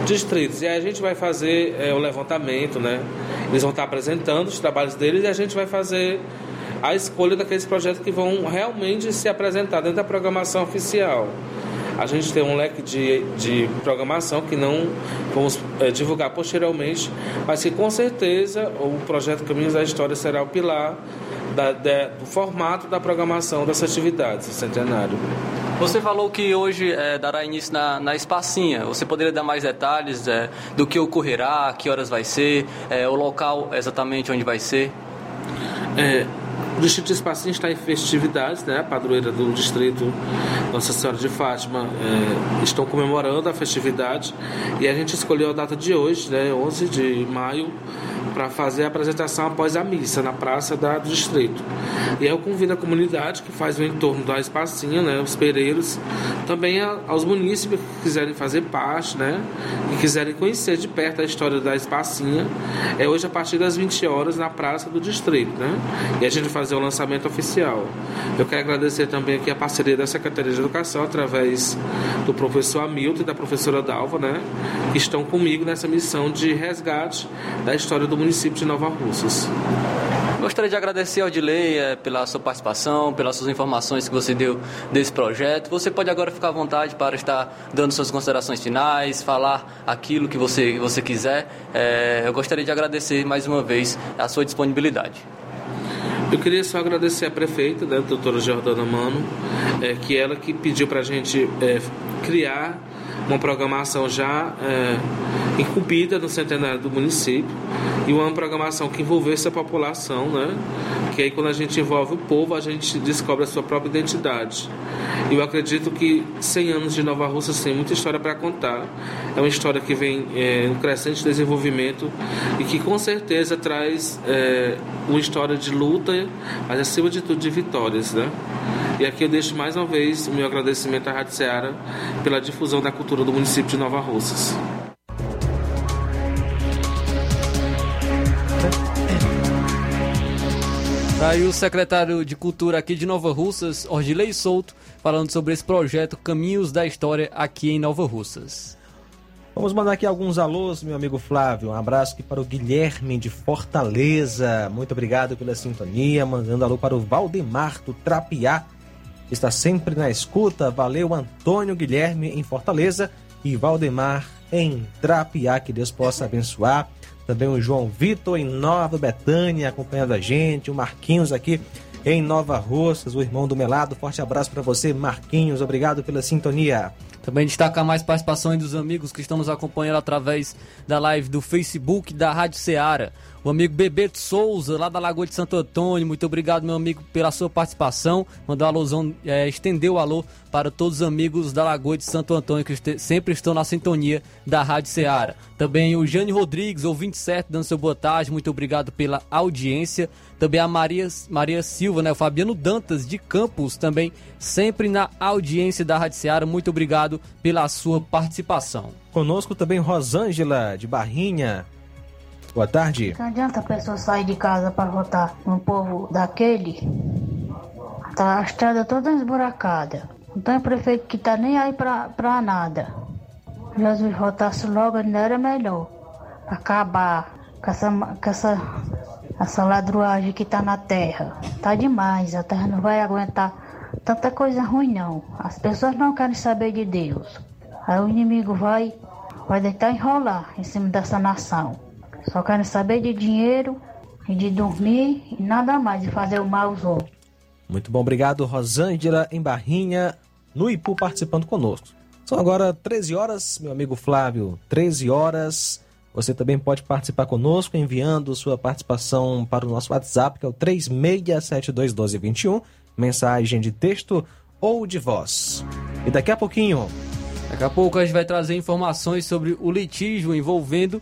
distritos. E aí a gente vai fazer é, o levantamento, né? Eles vão estar apresentando os trabalhos deles e a gente vai fazer a escolha daqueles projetos que vão realmente se apresentar dentro da programação oficial. A gente tem um leque de, de programação que não vamos é, divulgar posteriormente, mas que com certeza o projeto Caminhos da História será o pilar da, da, do formato da programação das atividades do centenário. Você falou que hoje é, dará início na, na Espacinha. Você poderia dar mais detalhes é, do que ocorrerá, que horas vai ser, é, o local exatamente onde vai ser? É, o Distrito de está em festividades, né? A padroeira do distrito Nossa Senhora de Fátima é, estão comemorando a festividade e a gente escolheu a data de hoje, né? 11 de maio, para fazer a apresentação após a missa na praça da, do distrito. E eu convido a comunidade que faz o entorno da espacinha, né, os pereiros, também a, aos munícipes que quiserem fazer parte, né, e quiserem conhecer de perto a história da espacinha. É hoje a partir das 20 horas na praça do distrito, né? E a gente fazer o lançamento oficial. Eu quero agradecer também aqui a parceria da Secretaria de Educação através do professor Hamilton e da professora Dalva, né, que estão comigo nessa missão de resgate da história do município de Nova Russas. Gostaria de agradecer ao Dilei é, pela sua participação, pelas suas informações que você deu desse projeto. Você pode agora ficar à vontade para estar dando suas considerações finais, falar aquilo que você, você quiser. É, eu gostaria de agradecer mais uma vez a sua disponibilidade. Eu queria só agradecer a prefeita, né, a doutora Jordana Mano, é, que ela que pediu para a gente é, criar uma programação já é, incumbida no centenário do município e uma programação que envolvesse a população, né? Que aí quando a gente envolve o povo, a gente descobre a sua própria identidade. E eu acredito que 100 anos de Nova Rússia tem muita história para contar. É uma história que vem é, em crescente desenvolvimento e que com certeza traz é, uma história de luta, mas acima de tudo de vitórias, né? E aqui eu deixo mais uma vez o meu agradecimento à Rádio Ceará pela difusão da cultura do município de Nova Russas. Aí o secretário de Cultura aqui de Nova Russas, Ordilei Souto, falando sobre esse projeto Caminhos da História aqui em Nova Russas. Vamos mandar aqui alguns alôs, meu amigo Flávio. Um abraço aqui para o Guilherme de Fortaleza. Muito obrigado pela sintonia. Mandando alô para o Valdemar do Trapiá, que está sempre na escuta. Valeu, Antônio Guilherme em Fortaleza e Valdemar em Trapiá. Que Deus possa abençoar. Também o João Vitor em Nova Betânia acompanhando a gente. O Marquinhos aqui em Nova Russas, o irmão do Melado. Forte abraço para você, Marquinhos. Obrigado pela sintonia. Também destacar mais participações dos amigos que estão nos acompanhando através da live do Facebook da Rádio Ceará. O amigo Bebeto Souza, lá da Lagoa de Santo Antônio, muito obrigado, meu amigo, pela sua participação. Mandou alôzão, é, estendeu o alô para todos os amigos da Lagoa de Santo Antônio, que sempre estão na sintonia da Rádio Ceará. Também o Jane Rodrigues, ouvinte certo, dando seu boa tarde, muito obrigado pela audiência. Também a Maria, Maria Silva, né? O Fabiano Dantas, de Campos, também sempre na audiência da Rádio Ceará. Muito obrigado pela sua participação. Conosco também Rosângela, de Barrinha. Boa tarde. Não adianta a pessoa sair de casa para votar no povo daquele. Tá a estrada toda esburacada. Não tem prefeito que tá nem aí pra, pra nada. Jesus votasse logo, ainda era melhor. Acabar com essa, com essa, essa ladruagem que tá na terra. Tá demais, a terra não vai aguentar tanta coisa ruim não. As pessoas não querem saber de Deus. Aí o inimigo vai, vai deitar enrolar em cima dessa nação. Só querem saber de dinheiro e de dormir e nada mais, de fazer o mal aos outros. Muito bom, obrigado, Rosângela em Barrinha, no Ipu, participando conosco. São agora 13 horas, meu amigo Flávio, 13 horas. Você também pode participar conosco enviando sua participação para o nosso WhatsApp, que é o 36721221, mensagem de texto ou de voz. E daqui a pouquinho. Daqui a pouco a gente vai trazer informações sobre o litígio envolvendo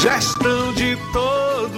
Gestão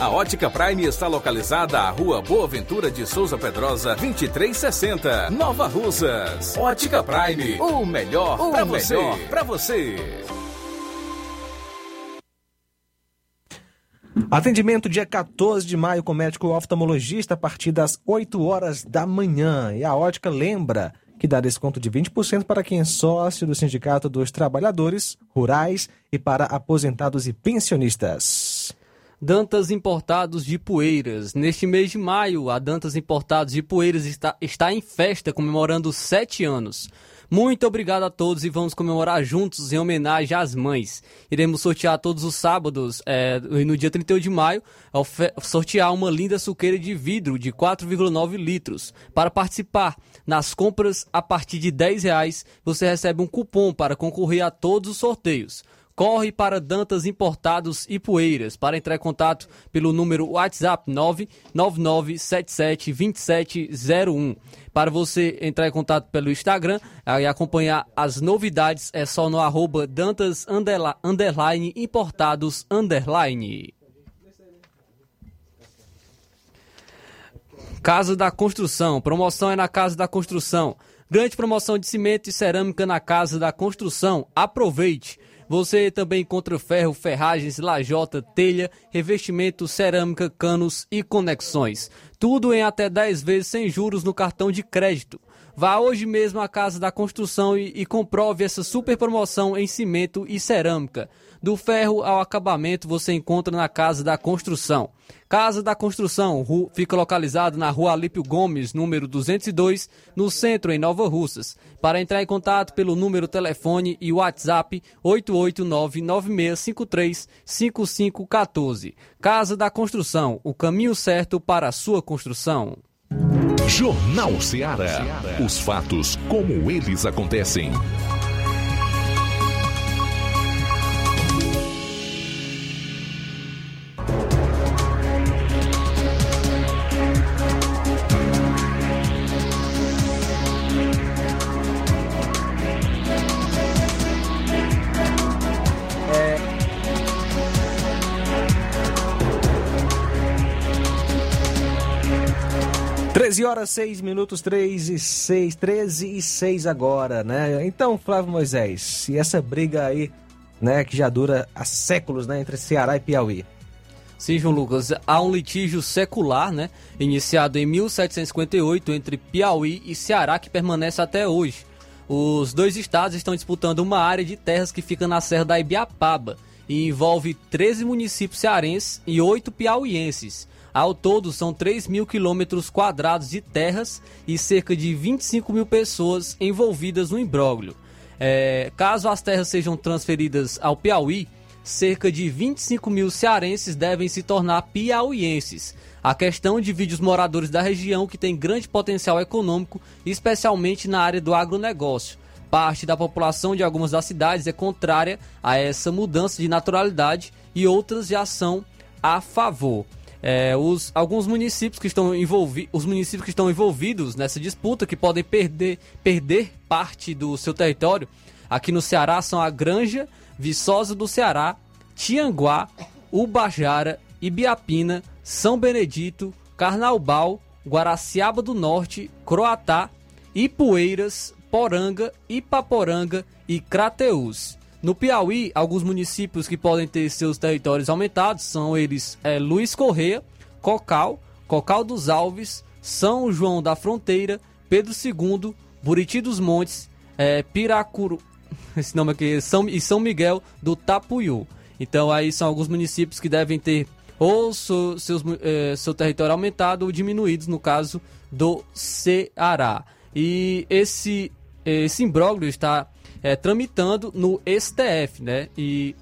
A Ótica Prime está localizada à Rua Boa Ventura de Souza Pedrosa, 2360, Nova Russas. Ótica Prime, o melhor para você. Para você. Atendimento dia 14 de maio com médico oftalmologista a partir das 8 horas da manhã. E a ótica lembra que dá desconto de 20% para quem é sócio do Sindicato dos Trabalhadores Rurais e para aposentados e pensionistas. Dantas Importados de Poeiras. Neste mês de maio, a Dantas Importados de Poeiras está, está em festa comemorando sete anos. Muito obrigado a todos e vamos comemorar juntos em homenagem às mães. Iremos sortear todos os sábados, é, no dia 31 de maio, sortear uma linda suqueira de vidro de 4,9 litros. Para participar, nas compras a partir de 10 reais, você recebe um cupom para concorrer a todos os sorteios corre para Dantas Importados e Poeiras. Para entrar em contato pelo número WhatsApp 999772701. Para você entrar em contato pelo Instagram e acompanhar as novidades, é só no arroba Dantas underline, Importados underline. Casa da Construção. Promoção é na Casa da Construção. Grande promoção de cimento e cerâmica na Casa da Construção. Aproveite! Você também encontra ferro, ferragens, lajota, telha, revestimento, cerâmica, canos e conexões. Tudo em até 10 vezes sem juros no cartão de crédito. Vá hoje mesmo à Casa da Construção e, e comprove essa super promoção em cimento e cerâmica. Do ferro ao acabamento você encontra na Casa da Construção. Casa da Construção ru, fica localizado na rua Alípio Gomes, número 202, no centro, em Nova Russas. Para entrar em contato pelo número telefone e WhatsApp 889-9653-5514. Casa da Construção, o caminho certo para a sua construção. Jornal Ceará. Os fatos como eles acontecem. 13 horas 6 minutos, 3 e 6, 13 e 6 agora, né? Então, Flávio Moisés, e essa briga aí, né, que já dura há séculos, né, entre Ceará e Piauí. Sim, João Lucas, há um litígio secular, né, iniciado em 1758 entre Piauí e Ceará que permanece até hoje. Os dois estados estão disputando uma área de terras que fica na Serra da Ibiapaba e envolve 13 municípios cearenses e 8 piauienses. Ao todo, são 3 mil quilômetros quadrados de terras e cerca de 25 mil pessoas envolvidas no imbróglio. É, caso as terras sejam transferidas ao Piauí, cerca de 25 mil cearenses devem se tornar piauienses. A questão divide os moradores da região que tem grande potencial econômico, especialmente na área do agronegócio. Parte da população de algumas das cidades é contrária a essa mudança de naturalidade e outras já são a favor. É, os, alguns municípios que estão envolvidos, os municípios que estão envolvidos nessa disputa, que podem perder, perder parte do seu território, aqui no Ceará são a Granja, Viçosa do Ceará, Tianguá, Ubajara, Ibiapina, São Benedito, Carnaubal, Guaraciaba do Norte, Croatá, Ipueiras, Poranga, Ipaporanga e Crateús. No Piauí, alguns municípios que podem ter seus territórios aumentados são eles é, Luiz Correia, Cocal, Cocal dos Alves, São João da Fronteira, Pedro II, Buriti dos Montes, é, Piracuru, esse nome aqui, São, e São Miguel do Tapuiú. Então aí são alguns municípios que devem ter ou seu, seus, é, seu território aumentado ou diminuídos, no caso do Ceará. E esse, esse imbróglio está é, tramitando no STF, né? E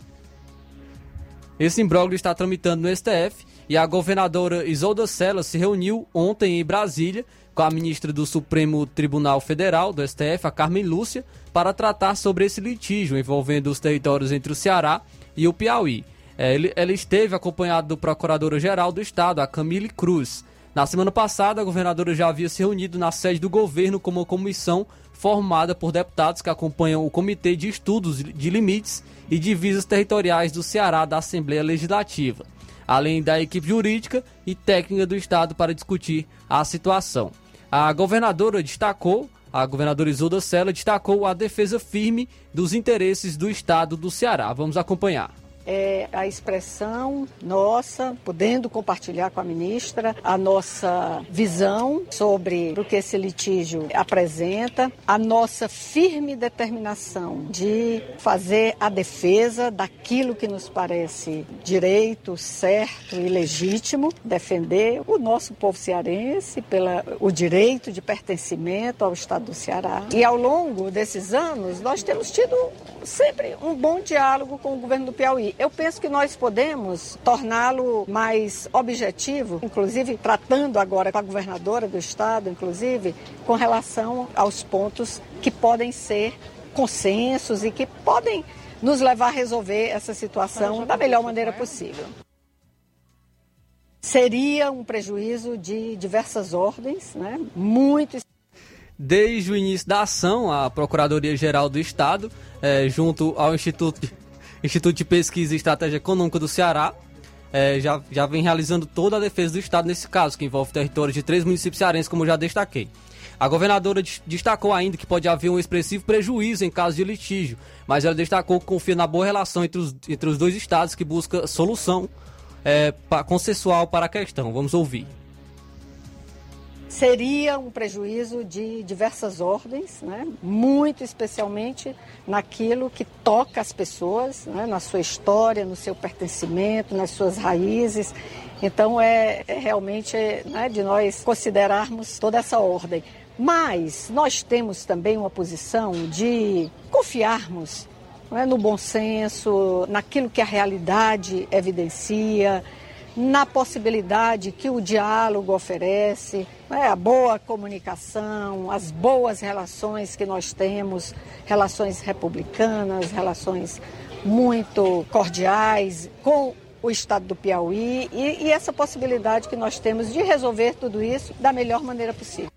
esse imbróglio está tramitando no STF e a governadora Isolda Sela se reuniu ontem em Brasília com a ministra do Supremo Tribunal Federal, do STF, a Carmen Lúcia, para tratar sobre esse litígio envolvendo os territórios entre o Ceará e o Piauí. É, ela esteve acompanhada do Procurador-Geral do Estado, a Camille Cruz. Na semana passada, a governadora já havia se reunido na sede do governo com uma comissão formada por deputados que acompanham o Comitê de Estudos de Limites e Divisas Territoriais do Ceará da Assembleia Legislativa, além da equipe jurídica e técnica do Estado para discutir a situação. A governadora destacou, a governadora Isolda Sela destacou a defesa firme dos interesses do Estado do Ceará. Vamos acompanhar é a expressão nossa, podendo compartilhar com a ministra a nossa visão sobre o que esse litígio apresenta, a nossa firme determinação de fazer a defesa daquilo que nos parece direito, certo e legítimo, defender o nosso povo cearense pela o direito de pertencimento ao Estado do Ceará. E ao longo desses anos, nós temos tido sempre um bom diálogo com o governo do Piauí. Eu penso que nós podemos torná-lo mais objetivo, inclusive tratando agora com a governadora do estado, inclusive, com relação aos pontos que podem ser consensos e que podem nos levar a resolver essa situação da melhor maneira possível. Seria um prejuízo de diversas ordens, né? muito Desde o início da ação, a Procuradoria-Geral do Estado, é, junto ao Instituto de, Instituto de Pesquisa e Estratégia Econômica do Ceará, é, já, já vem realizando toda a defesa do Estado nesse caso, que envolve territórios de três municípios cearenses, como já destaquei. A governadora destacou ainda que pode haver um expressivo prejuízo em caso de litígio, mas ela destacou que confia na boa relação entre os, entre os dois estados que busca solução é, consensual para a questão. Vamos ouvir. Seria um prejuízo de diversas ordens, né? muito especialmente naquilo que toca as pessoas, né? na sua história, no seu pertencimento, nas suas raízes. Então é, é realmente né, de nós considerarmos toda essa ordem. Mas nós temos também uma posição de confiarmos né, no bom senso, naquilo que a realidade evidencia, na possibilidade que o diálogo oferece, né, a boa comunicação, as boas relações que nós temos, relações republicanas, relações muito cordiais com o estado do Piauí e, e essa possibilidade que nós temos de resolver tudo isso da melhor maneira possível.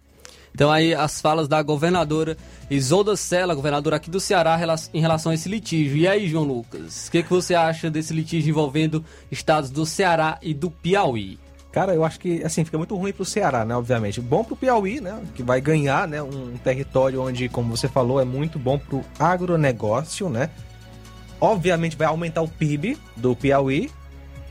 Então aí as falas da governadora Isolda Sela, governadora aqui do Ceará, em relação a esse litígio. E aí, João Lucas, o que, que você acha desse litígio envolvendo estados do Ceará e do Piauí? Cara, eu acho que assim fica muito ruim pro Ceará, né? Obviamente. Bom pro Piauí, né? Que vai ganhar, né? Um território onde, como você falou, é muito bom pro agronegócio, né? Obviamente vai aumentar o PIB do Piauí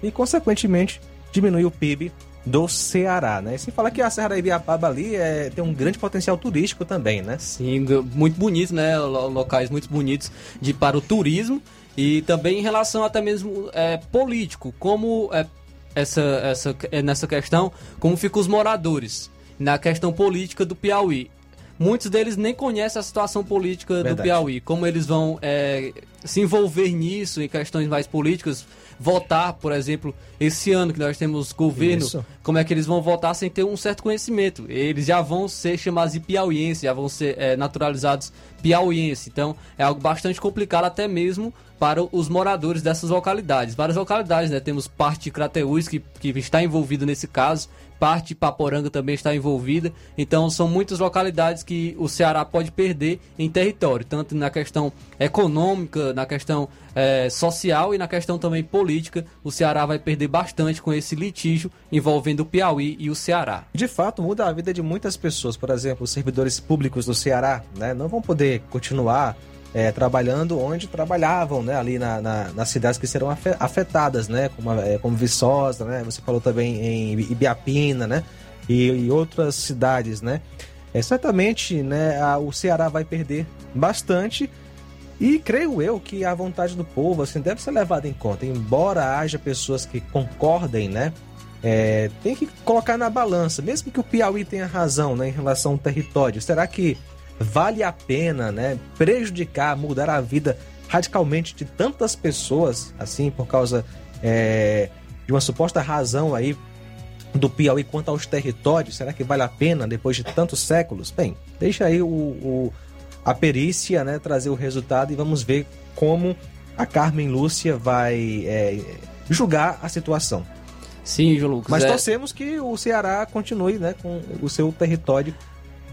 e, consequentemente, diminuir o PIB do Ceará, né? E sem falar que a Serra da Ibiapaba ali é, tem um grande potencial turístico também, né? Sim, muito bonito, né? Locais muito bonitos de, para o turismo e também em relação até mesmo é, político, como é, essa, essa, é, nessa questão, como ficam os moradores na questão política do Piauí. Muitos deles nem conhecem a situação política Verdade. do Piauí, como eles vão é, se envolver nisso, em questões mais políticas, votar, por exemplo, esse ano que nós temos governo, Isso. como é que eles vão votar sem ter um certo conhecimento? Eles já vão ser chamados de piauienses, já vão ser é, naturalizados piauienses. Então é algo bastante complicado até mesmo para os moradores dessas localidades. Várias localidades, né? Temos parte de Crateús que, que está envolvido nesse caso, parte de Paporanga também está envolvida. Então são muitas localidades que o Ceará pode perder em território, tanto na questão econômica, na questão é, social e na questão também política. O Ceará vai perder bastante com esse litígio envolvendo o Piauí e o Ceará. De fato, muda a vida de muitas pessoas. Por exemplo, os servidores públicos do Ceará né, não vão poder continuar é, trabalhando onde trabalhavam, né, ali na, na, nas cidades que serão afetadas, né, como, é, como Viçosa, né, você falou também em Ibiapina, né, e, e outras cidades, né. É, certamente, né, a, o Ceará vai perder bastante. E creio eu que a vontade do povo assim deve ser levada em conta, embora haja pessoas que concordem, né, é, tem que colocar na balança, mesmo que o Piauí tenha razão, né, em relação ao território. Será que vale a pena, né, prejudicar, mudar a vida radicalmente de tantas pessoas, assim, por causa é, de uma suposta razão aí do Piauí quanto aos territórios? Será que vale a pena depois de tantos séculos? Bem, deixa aí o, o a perícia, né, trazer o resultado e vamos ver como a Carmen Lúcia vai é, julgar a situação. Sim, João Lucas. Mas é... torcemos que o Ceará continue né, com o seu território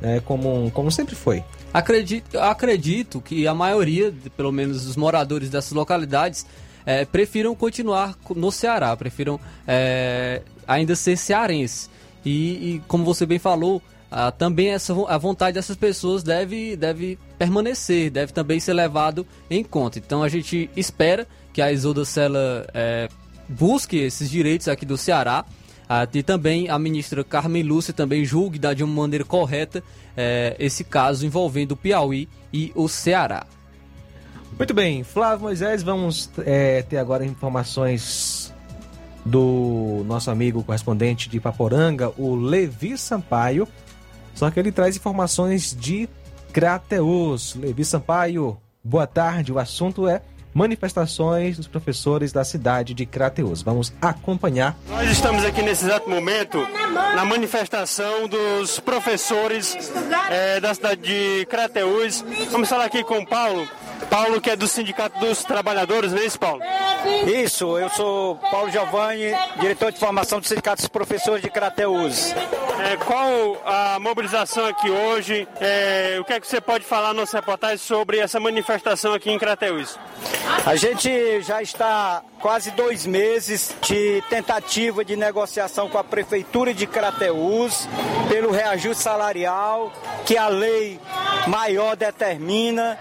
né, como, como sempre foi. Acredito, acredito que a maioria, pelo menos os moradores dessas localidades, é, prefiram continuar no Ceará, prefiram é, ainda ser cearense. E, e, como você bem falou, ah, também essa, a vontade dessas pessoas deve, deve permanecer, deve também ser levado em conta. Então a gente espera que a Isolda Sela é, busque esses direitos aqui do Ceará ah, e também a ministra Carmen Lúcia também julgue de uma maneira correta é, esse caso envolvendo o Piauí e o Ceará. Muito bem, Flávio Moisés, vamos é, ter agora informações do nosso amigo correspondente de Paporanga, o Levi Sampaio. Só que ele traz informações de Crateus. Levi Sampaio, boa tarde. O assunto é manifestações dos professores da cidade de Crateus. Vamos acompanhar. Nós estamos aqui nesse exato momento na manifestação dos professores é, da cidade de Crateus. Vamos falar aqui com o Paulo. Paulo, que é do Sindicato dos Trabalhadores, não é isso, Paulo? Isso, eu sou Paulo Giovanni, diretor de formação do Sindicato dos Professores de Crateus. É, qual a mobilização aqui hoje? É, o que é que você pode falar nossa reportagem sobre essa manifestação aqui em Crateus? A gente já está quase dois meses de tentativa de negociação com a Prefeitura de Crateús pelo reajuste salarial que a lei maior determina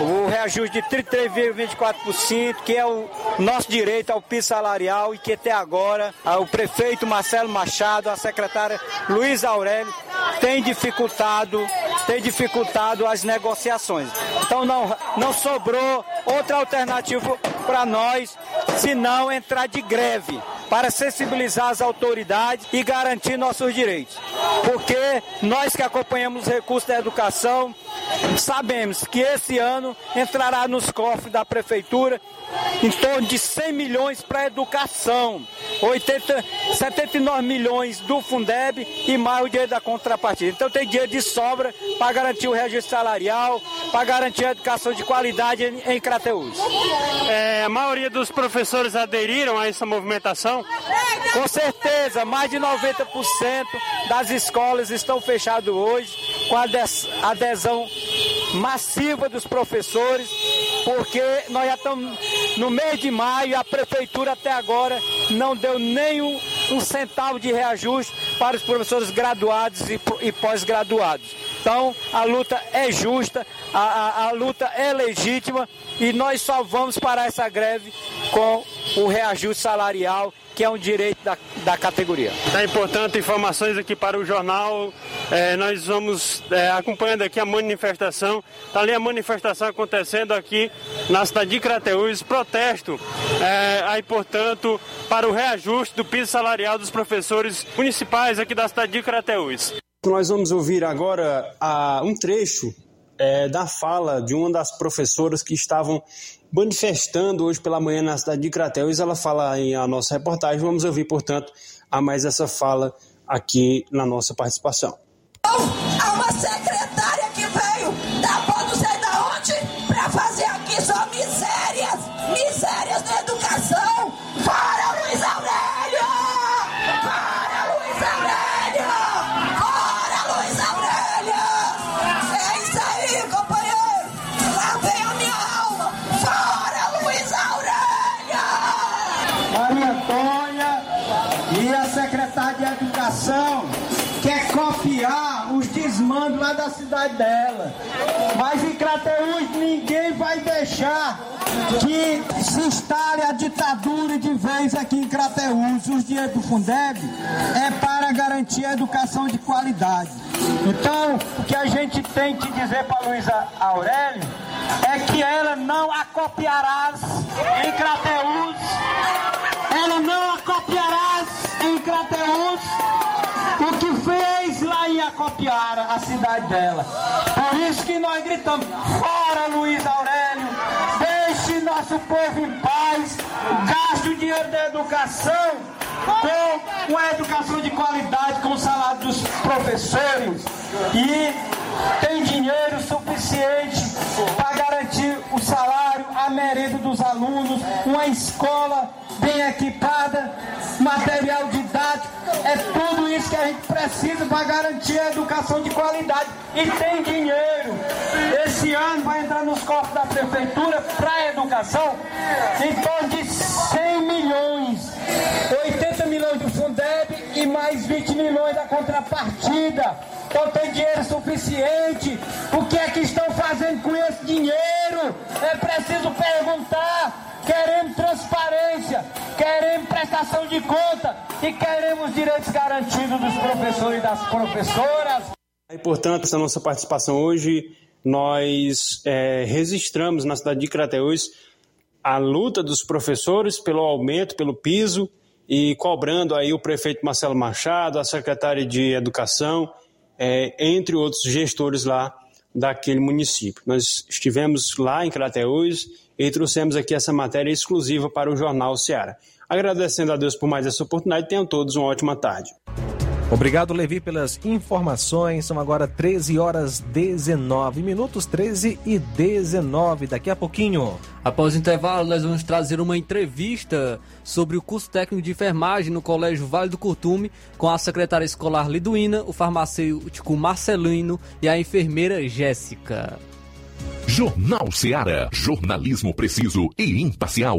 o reajuste de 33,24%, que é o nosso direito ao piso salarial e que até agora o prefeito Marcelo Machado, a secretária Luiz Aurélio tem dificultado, tem dificultado as negociações. Então não, não sobrou outra alternativa para nós senão entrar de greve para sensibilizar as autoridades e garantir nossos direitos. Porque nós que acompanhamos os recursos da educação, sabemos que esse ano entrará nos cofres da prefeitura em torno de 100 milhões para a educação, 80, 79 milhões do Fundeb e mais o dinheiro da contrapartida. Então tem dinheiro de sobra para garantir o registro salarial, para garantir a educação de qualidade em, Crateús. É, a maioria dos professores aderiram a essa movimentação? Com certeza, mais de 90% das escolas estão fechadas hoje com a adesão massiva dos professores, porque nós já estamos no mês de maio e a prefeitura até agora não deu nem um, centavo de reajuste para os professores graduados e pós-graduados. Então a luta é justa, a, a, a luta é legítima e nós só vamos parar essa greve com o reajuste salarial que é um direito da, da categoria. É importante informações aqui para o jornal. É, nós vamos é, acompanhando aqui a manifestação. Está ali a manifestação acontecendo aqui na cidade de Crateús. Protesto é, aí, portanto, para o reajuste do piso salarial dos professores municipais aqui da cidade de Crateús. Nós vamos ouvir agora a, um trecho é, da fala de uma das professoras que estavam manifestando hoje pela manhã na cidade de Crateus. Ela fala em a nossa reportagem. Vamos ouvir, portanto, a mais essa fala aqui na nossa participação. Há uma secretária desmandos lá da cidade dela. Mas em Crateús ninguém vai deixar que se instale a ditadura de vez aqui em Crateús. Os dinheiros do Fundeb é para garantir a educação de qualidade. Então, o que a gente tem que dizer para Luísa Aurélio é que ela não a copiará em Crateús. Ela não a copiará em fez Acopiara, a cidade dela. Por isso que nós gritamos, fora Luiz Aurélio, deixe nosso povo em paz, gaste o dinheiro da educação com uma educação de qualidade, com o salário dos professores e tem dinheiro suficiente para garantir o salário, a merenda dos alunos, uma escola bem equipada, material didático, é tudo isso que a gente precisa para garantir a educação de qualidade. E tem dinheiro. Esse ano vai entrar nos cofres da prefeitura para a educação em torno de 100 milhões. 80 milhões do Fundeb e mais 20 milhões da contrapartida. Então tem dinheiro suficiente. O que é que estão fazendo com esse dinheiro? É preciso perguntar. Queremos transparência, queremos prestação de conta e queremos direitos garantidos dos professores e das professoras. E, portanto, essa nossa participação hoje, nós é, registramos na cidade de Crateús a luta dos professores pelo aumento, pelo piso e cobrando aí o prefeito Marcelo Machado, a secretária de Educação, é, entre outros gestores lá daquele município. Nós estivemos lá em Crateús e trouxemos aqui essa matéria exclusiva para o Jornal Ceará. Agradecendo a Deus por mais essa oportunidade, tenham todos uma ótima tarde. Obrigado, Levi, pelas informações. São agora 13 horas 19 minutos, 13 e 19. Daqui a pouquinho. Após o intervalo, nós vamos trazer uma entrevista sobre o curso técnico de enfermagem no Colégio Vale do Curtume com a secretária escolar Liduína, o farmacêutico Marcelino e a enfermeira Jéssica. Jornal Ceará. Jornalismo preciso e imparcial.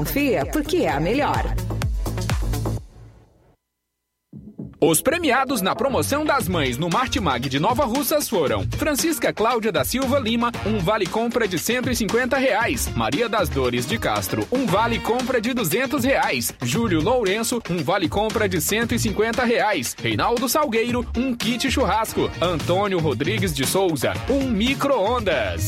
porque é a melhor. Os premiados na promoção das mães no Martimag de Nova Russas foram Francisca Cláudia da Silva Lima, um vale compra de 150 reais. Maria das Dores de Castro, um vale compra de 200 reais. Júlio Lourenço, um vale compra de 150 reais. Reinaldo Salgueiro, um kit churrasco. Antônio Rodrigues de Souza, um micro-ondas.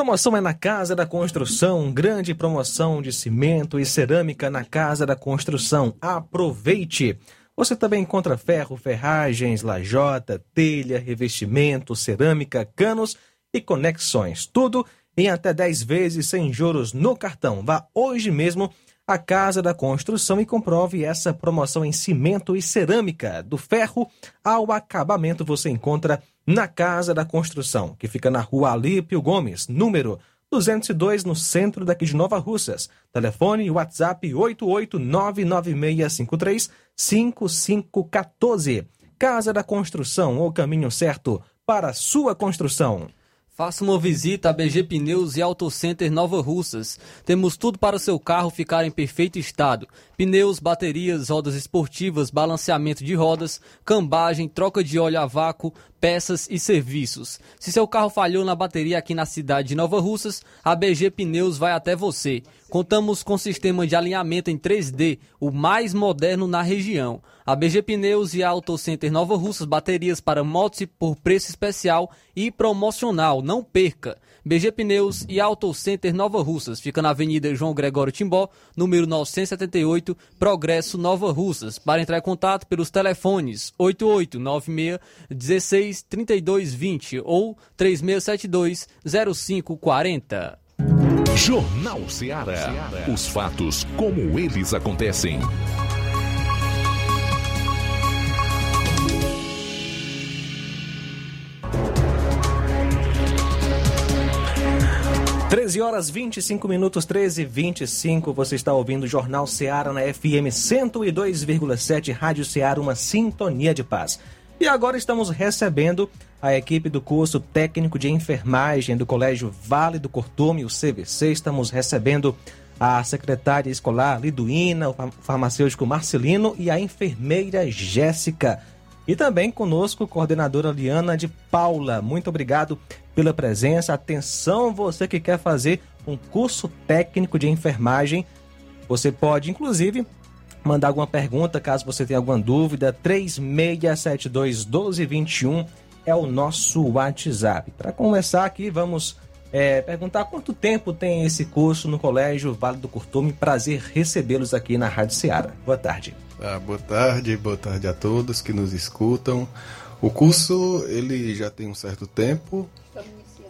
Promoção é na Casa da Construção, grande promoção de cimento e cerâmica na Casa da Construção. Aproveite! Você também encontra ferro, ferragens, lajota, telha, revestimento, cerâmica, canos e conexões. Tudo em até 10 vezes sem juros no cartão. Vá hoje mesmo à Casa da Construção e comprove essa promoção em cimento e cerâmica. Do ferro ao acabamento você encontra na Casa da Construção, que fica na rua Alípio Gomes, número 202, no centro daqui de Nova Russas. Telefone WhatsApp 88996535514. Casa da Construção, o caminho certo para a sua construção. Faça uma visita a BG Pneus e Auto Center Nova Russas. Temos tudo para o seu carro ficar em perfeito estado: pneus, baterias, rodas esportivas, balanceamento de rodas, cambagem, troca de óleo a vácuo, peças e serviços. Se seu carro falhou na bateria aqui na cidade de Nova Russas, a BG Pneus vai até você. Contamos com sistema de alinhamento em 3D, o mais moderno na região. A BG Pneus e Auto Center Nova Russas baterias para motos por preço especial e promocional. Não perca! BG Pneus e Auto Center Nova Russas. Fica na Avenida João Gregório Timbó, número 978, Progresso Nova Russas. Para entrar em contato pelos telefones 8896 16 32 20 ou 3672 0540. Jornal Ceará. Os fatos como eles acontecem. 13 horas 25 minutos, 13 e 25. Você está ouvindo o Jornal Seara na FM 102,7 Rádio Seara, uma sintonia de paz. E agora estamos recebendo a equipe do curso técnico de enfermagem do Colégio Vale do Cortume, o CVC. Estamos recebendo a secretária escolar Liduína, o farmacêutico Marcelino e a enfermeira Jéssica. E também conosco, coordenadora Liana de Paula. Muito obrigado pela presença. Atenção, você que quer fazer um curso técnico de enfermagem. Você pode, inclusive, mandar alguma pergunta caso você tenha alguma dúvida. 3672 1221 é o nosso WhatsApp. Para começar aqui, vamos é, perguntar quanto tempo tem esse curso no Colégio Vale do Curtume. Prazer recebê-los aqui na Rádio Ceará. Boa tarde. Ah, boa tarde, boa tarde a todos que nos escutam. O curso ele já tem um certo tempo.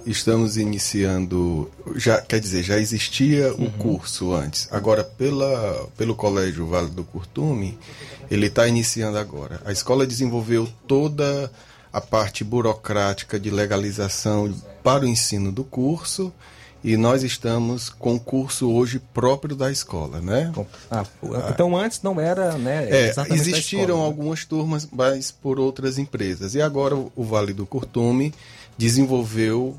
Estamos iniciando, já quer dizer, já existia uhum. o curso antes. Agora pela pelo Colégio Vale do Curtume, ele está iniciando agora. A escola desenvolveu toda a parte burocrática de legalização para o ensino do curso e nós estamos com o curso hoje próprio da escola, né? Ah, então antes não era, né? É, existiram escola, né? algumas turmas, mas por outras empresas. E agora o Vale do Curtume desenvolveu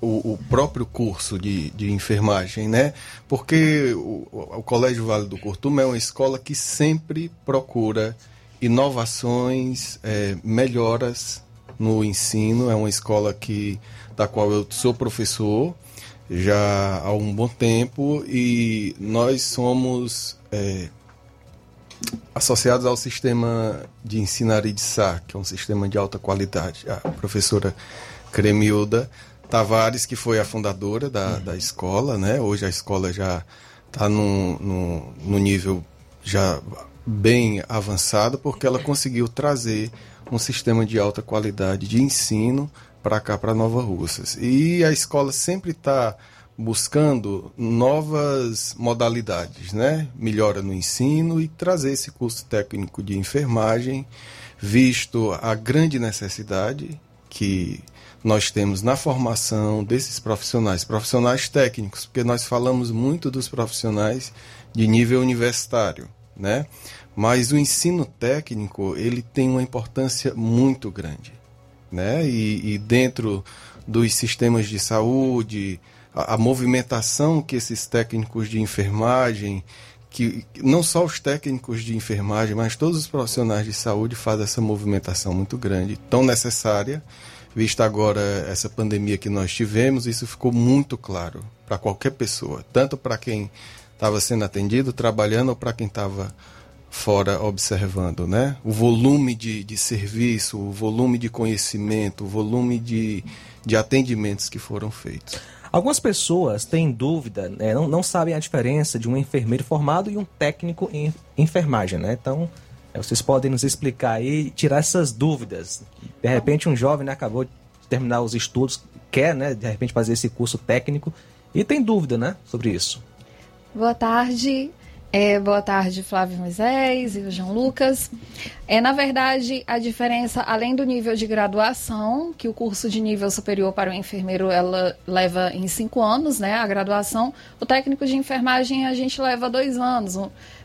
o, o próprio curso de, de enfermagem, né? Porque o, o Colégio Vale do Curtume é uma escola que sempre procura inovações, é, melhoras no ensino. É uma escola que da qual eu sou professor já há um bom tempo e nós somos é, associados ao sistema de ensino Sá, que é um sistema de alta qualidade. A professora Cremilda Tavares, que foi a fundadora da, uhum. da escola, né? Hoje a escola já está no, no, no nível já bem avançado, porque ela conseguiu trazer um sistema de alta qualidade de ensino para cá, para Nova Russas. E a escola sempre está buscando novas modalidades, né? Melhora no ensino e trazer esse curso técnico de enfermagem, visto a grande necessidade que nós temos na formação desses profissionais, profissionais técnicos, porque nós falamos muito dos profissionais de nível universitário, né? Mas o ensino técnico ele tem uma importância muito grande né? E, e dentro dos sistemas de saúde, a, a, movimentação que esses técnicos de enfermagem, que não só os técnicos de enfermagem, mas todos os profissionais de saúde fazem essa movimentação muito grande, tão necessária, vista agora essa pandemia que nós tivemos, isso ficou muito claro para qualquer pessoa, tanto para quem estava sendo atendido, trabalhando, ou para quem estava fora observando, né? O volume de, de serviço, o volume de conhecimento, o volume de, de atendimentos que foram feitos. Algumas pessoas têm dúvida, né? não, não sabem a diferença de um enfermeiro formado e um técnico em enfermagem, né? Então, vocês podem nos explicar aí, tirar essas dúvidas. De repente, um jovem né, acabou de terminar os estudos, quer, né, de repente, fazer esse curso técnico e tem dúvida, né, sobre isso. Boa tarde. É, boa tarde, Flávio Moisés e o João Lucas. É, na verdade, a diferença, além do nível de graduação, que o curso de nível superior para o enfermeiro ela leva em cinco anos, né, a graduação, o técnico de enfermagem a gente leva dois anos,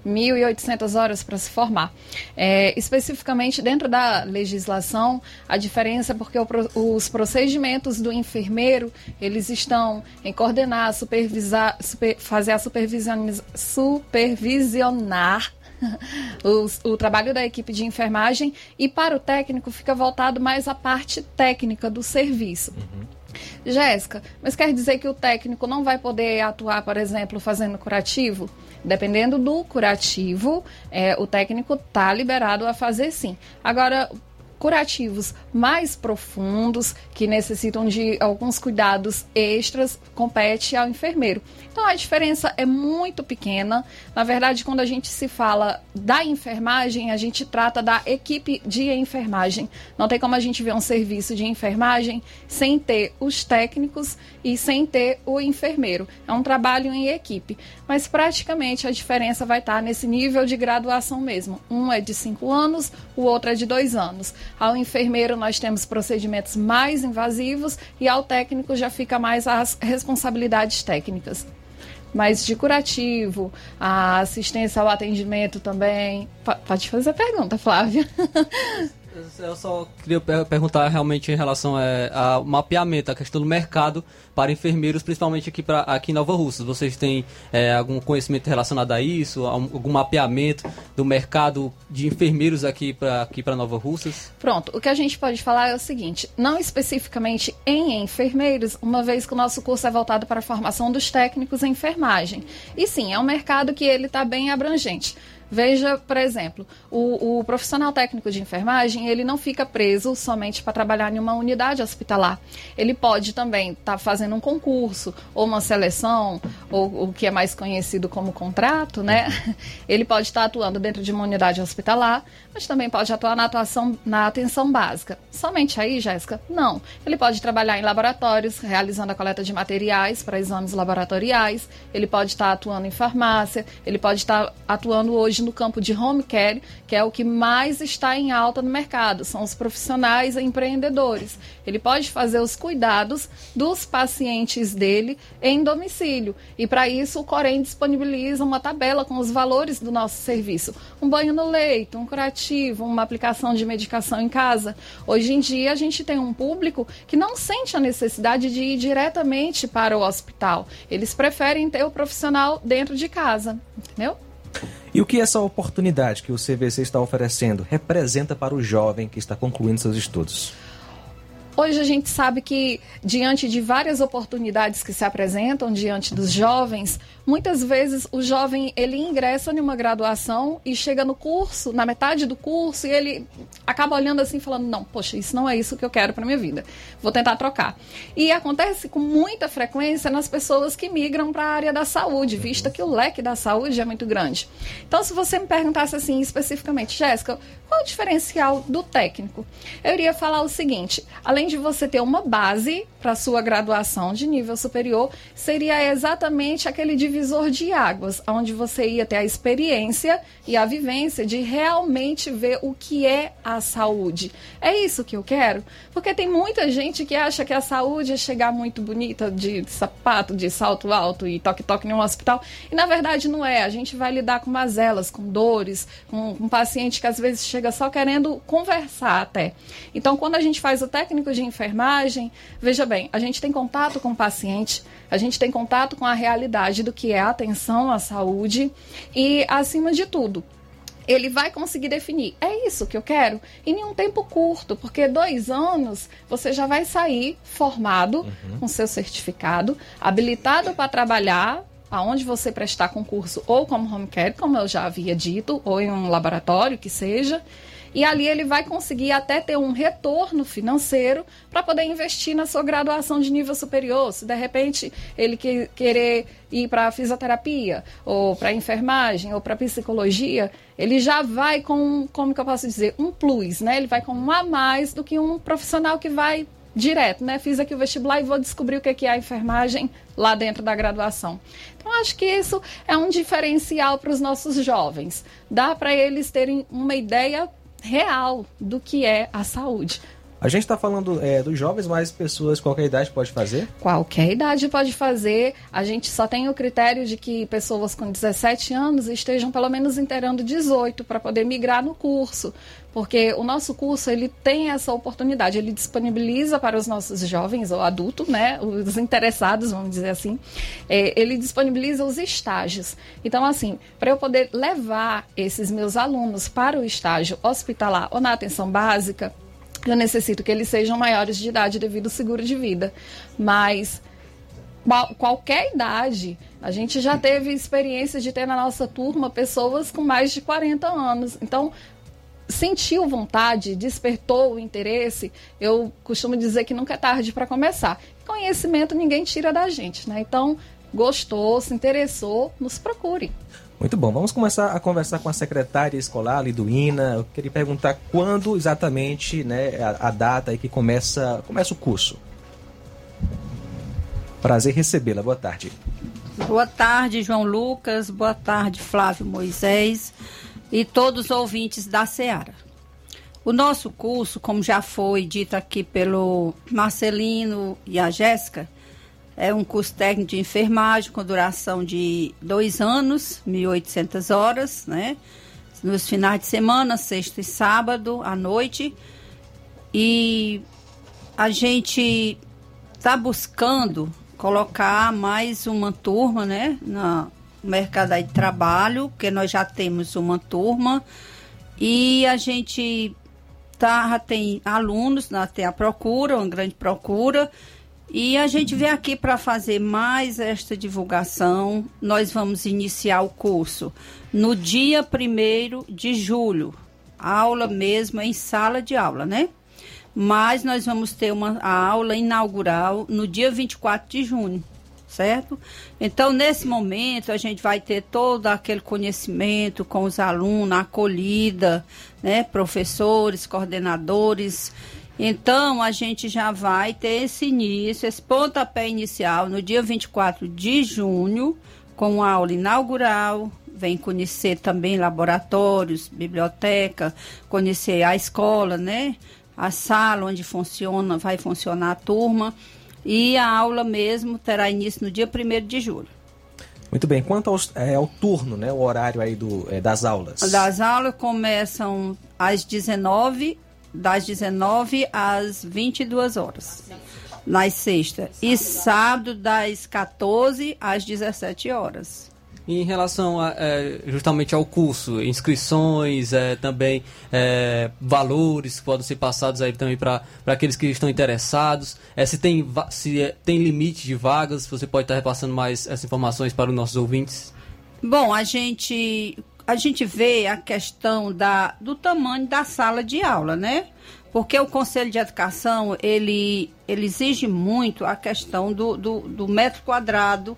1.800 horas para se formar. É, especificamente dentro da legislação, a diferença é porque o, os procedimentos do enfermeiro, eles estão em coordenar, supervisar, super, fazer a supervisionar o, o trabalho da equipe de enfermagem e para o técnico fica voltado mais à parte técnica do serviço. Jéssica, mas quer dizer que o técnico não vai poder atuar, por exemplo, fazendo curativo? Dependendo do curativo, é, o técnico está liberado a fazer sim. Agora, curativos mais profundos, que necessitam de alguns cuidados extras, compete ao enfermeiro. Então a diferença é muito pequena. Na verdade, quando a gente se fala da enfermagem, a gente trata da equipe de enfermagem. Não tem como a gente ver um serviço de enfermagem sem ter os técnicos e sem ter o enfermeiro. É um trabalho em equipe. Mas praticamente a diferença vai estar nesse nível de graduação mesmo. Um é de cinco anos, o outro é de dois anos. Ao enfermeiro, nós temos procedimentos mais invasivos e ao técnico já fica mais as responsabilidades técnicas. Mas de curativo, a assistência ao atendimento também. Pode fazer a pergunta, Flávia. Eu só queria perguntar realmente em relação é, ao mapeamento, a questão do mercado para enfermeiros, principalmente aqui, pra, aqui em Nova Russas. Vocês têm é, algum conhecimento relacionado a isso? Algum mapeamento do mercado de enfermeiros aqui para aqui Nova Russas? Pronto, o que a gente pode falar é o seguinte: não especificamente em enfermeiros, uma vez que o nosso curso é voltado para a formação dos técnicos em enfermagem. E sim, é um mercado que ele está bem abrangente. Veja, por exemplo, o, o, profissional técnico de enfermagem, ele não fica preso somente para trabalhar em uma unidade hospitalar. Ele pode também estar tá fazendo um concurso, ou uma seleção, ou o que é mais conhecido como contrato, né? Ele pode estar tá atuando dentro de uma unidade hospitalar, mas também pode atuar na atuação na atenção básica. Somente aí, Jéssica? Não. Ele pode trabalhar em laboratórios, realizando a coleta de materiais para exames laboratoriais, ele pode estar tá atuando em farmácia, ele pode estar atuando hoje hoje no campo de home care, que é o que mais está em alta no mercado, são os profissionais empreendedores. Ele pode fazer os cuidados dos pacientes dele em domicílio. E para isso o Corém disponibiliza uma tabela com os valores do nosso serviço. Um banho no leito, um curativo, uma aplicação de medicação em casa. Hoje em dia a gente tem um público que não sente a necessidade de ir diretamente para o hospital. Eles preferem ter o profissional dentro de casa, entendeu? E o que essa oportunidade que o CVC está oferecendo representa para o jovem que está concluindo seus estudos? Hoje a gente sabe que, diante de várias oportunidades que se apresentam diante dos jovens, muitas vezes o jovem ele ingressa em uma graduação e chega no curso, na metade do curso, e ele acaba olhando assim falando: não, poxa, isso não é isso que eu quero para minha vida, vou tentar trocar. E acontece com muita frequência nas pessoas que migram para a área da saúde, vista que o leque da saúde é muito grande. Então, se você me perguntasse assim especificamente, Jéssica, qual o diferencial do técnico? Eu iria falar o seguinte: além de você ter uma base para sua graduação de nível superior, seria exatamente aquele divisor de águas, onde você ia ter a experiência e a vivência de realmente ver o que é a saúde. É isso que eu quero? Porque tem muita gente que acha que a saúde é chegar muito bonita de sapato, de salto alto e toque-toque em um hospital. E na verdade não é. A gente vai lidar com mazelas, com dores, com um paciente que às vezes chega só querendo conversar até. Então, quando a gente faz o técnico de enfermagem, veja bem, a gente tem contato com o paciente, a gente tem contato com a realidade do que é a atenção à saúde e, acima de tudo, ele vai conseguir definir. É isso que eu quero? Em um tempo curto, porque dois anos você já vai sair formado uhum. com seu certificado, habilitado para trabalhar aonde você prestar concurso ou como home care, como eu já havia dito, ou em um laboratório que seja. E ali ele vai conseguir até ter um retorno financeiro para poder investir na sua graduação de nível superior. Se de repente ele que, querer ir para fisioterapia, ou para enfermagem, ou para psicologia, ele já vai com, como que eu posso dizer, um plus, né? Ele vai com um a mais do que um profissional que vai direto, né? Fiz aqui o vestibular e vou descobrir o que é a enfermagem lá dentro da graduação. Então, acho que isso é um diferencial para os nossos jovens. Dá para eles terem uma ideia real do que é a saúde. A gente está falando é, dos jovens, mas pessoas qualquer idade pode fazer? Qualquer idade pode fazer. A gente só tem o critério de que pessoas com 17 anos estejam pelo menos inteirando 18 para poder migrar no curso. Porque o nosso curso ele tem essa oportunidade, ele disponibiliza para os nossos jovens ou adultos, né, os interessados, vamos dizer assim, é, ele disponibiliza os estágios. Então, assim, para eu poder levar esses meus alunos para o estágio hospitalar ou na atenção básica, eu necessito que eles sejam maiores de idade devido ao seguro de vida. Mas qual, qualquer idade, a gente já teve experiência de ter na nossa turma pessoas com mais de 40 anos. Então, sentiu vontade, despertou o interesse, eu costumo dizer que nunca é tarde para começar. Conhecimento ninguém tira da gente, né? Então, gostou, se interessou, nos procure. Muito bom. Vamos começar a conversar com a secretária escolar, Liduína. Eu queria perguntar quando exatamente, né, a, a data aí que começa, começa o curso. Prazer recebê-la. Boa tarde. Boa tarde, João Lucas. Boa tarde, Flávio Moisés e todos os ouvintes da Seara. O nosso curso, como já foi dito aqui pelo Marcelino e a Jéssica, é um curso técnico de enfermagem com duração de dois anos, 1.800 horas, né? Nos finais de semana, sexta e sábado, à noite. E a gente está buscando colocar mais uma turma, né? No mercado de trabalho, porque nós já temos uma turma. E a gente tá, tem alunos, nós tem a procura, uma grande procura e a gente vem aqui para fazer mais esta divulgação. Nós vamos iniciar o curso no dia 1 de julho. Aula mesmo em sala de aula, né? Mas nós vamos ter uma aula inaugural no dia 24 de junho, certo? Então, nesse momento, a gente vai ter todo aquele conhecimento com os alunos, acolhida, né? Professores, coordenadores então, a gente já vai ter esse início, esse pontapé inicial no dia 24 de junho, com a aula inaugural. Vem conhecer também laboratórios, biblioteca, conhecer a escola, né? A sala onde funciona, vai funcionar a turma. E a aula mesmo terá início no dia 1 de julho. Muito bem. Quanto aos, é, ao turno, né, o horário aí do, é, das aulas? Das aulas começam às 19 das 19 às 22 horas. Nas sextas. E sábado, das 14 às 17 horas. Em relação a, é, justamente ao curso, inscrições, é, também é, valores que podem ser passados aí também para aqueles que estão interessados, é, se, tem, se é, tem limite de vagas, você pode estar repassando mais essas informações para os nossos ouvintes? Bom, a gente a gente vê a questão da, do tamanho da sala de aula, né? Porque o Conselho de Educação, ele, ele exige muito a questão do, do, do metro quadrado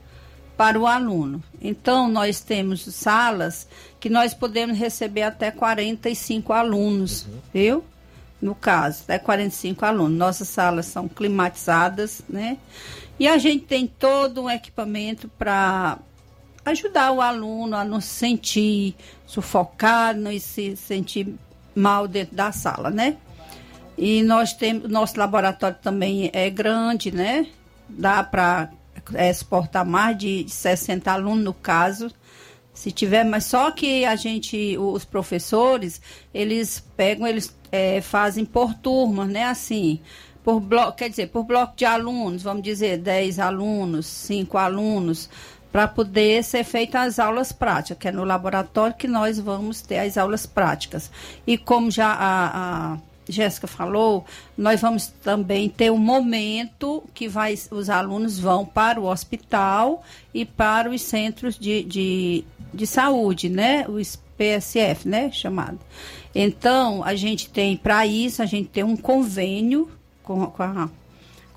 para o aluno. Então, nós temos salas que nós podemos receber até 45 alunos, uhum. viu? No caso, até 45 alunos. Nossas salas são climatizadas, né? E a gente tem todo um equipamento para ajudar o aluno a não se sentir sufocado, não se sentir mal dentro da sala, né? E nós temos, nosso laboratório também é grande, né? Dá para é, exportar mais de 60 alunos no caso. Se tiver, mas só que a gente, os professores, eles pegam, eles é, fazem por turmas, né? Assim, por bloco, quer dizer, por bloco de alunos, vamos dizer, 10 alunos, 5 alunos, para poder ser feitas as aulas práticas, que é no laboratório que nós vamos ter as aulas práticas. E como já a, a Jéssica falou, nós vamos também ter um momento que vai, os alunos vão para o hospital e para os centros de, de, de saúde, né? Os PSF, né? Chamado. Então, a gente tem, para isso, a gente tem um convênio com, com a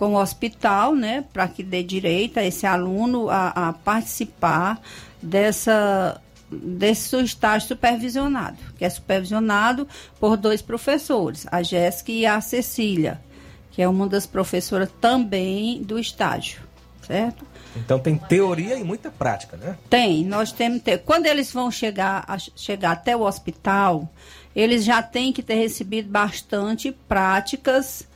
com o hospital, né, para que dê direito a esse aluno a, a participar dessa desse estágio supervisionado, que é supervisionado por dois professores, a Jéssica e a Cecília, que é uma das professoras também do estágio, certo? Então tem teoria e muita prática, né? Tem, nós temos ter. Quando eles vão chegar, a, chegar até o hospital, eles já têm que ter recebido bastante práticas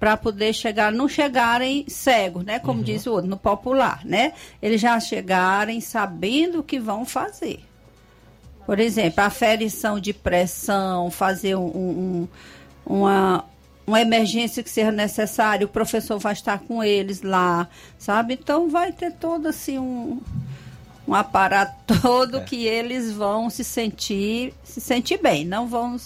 para poder chegar, não chegarem cegos, né? Como diz o outro, no popular, né? Eles já chegarem sabendo o que vão fazer. Por exemplo, aferição de pressão, fazer um, um- uma, uma emergência que seja necessária, o professor vai estar com eles lá, sabe? Então vai ter todo assim um, um aparato todo que eles vão se sentir, se sentir bem, não vão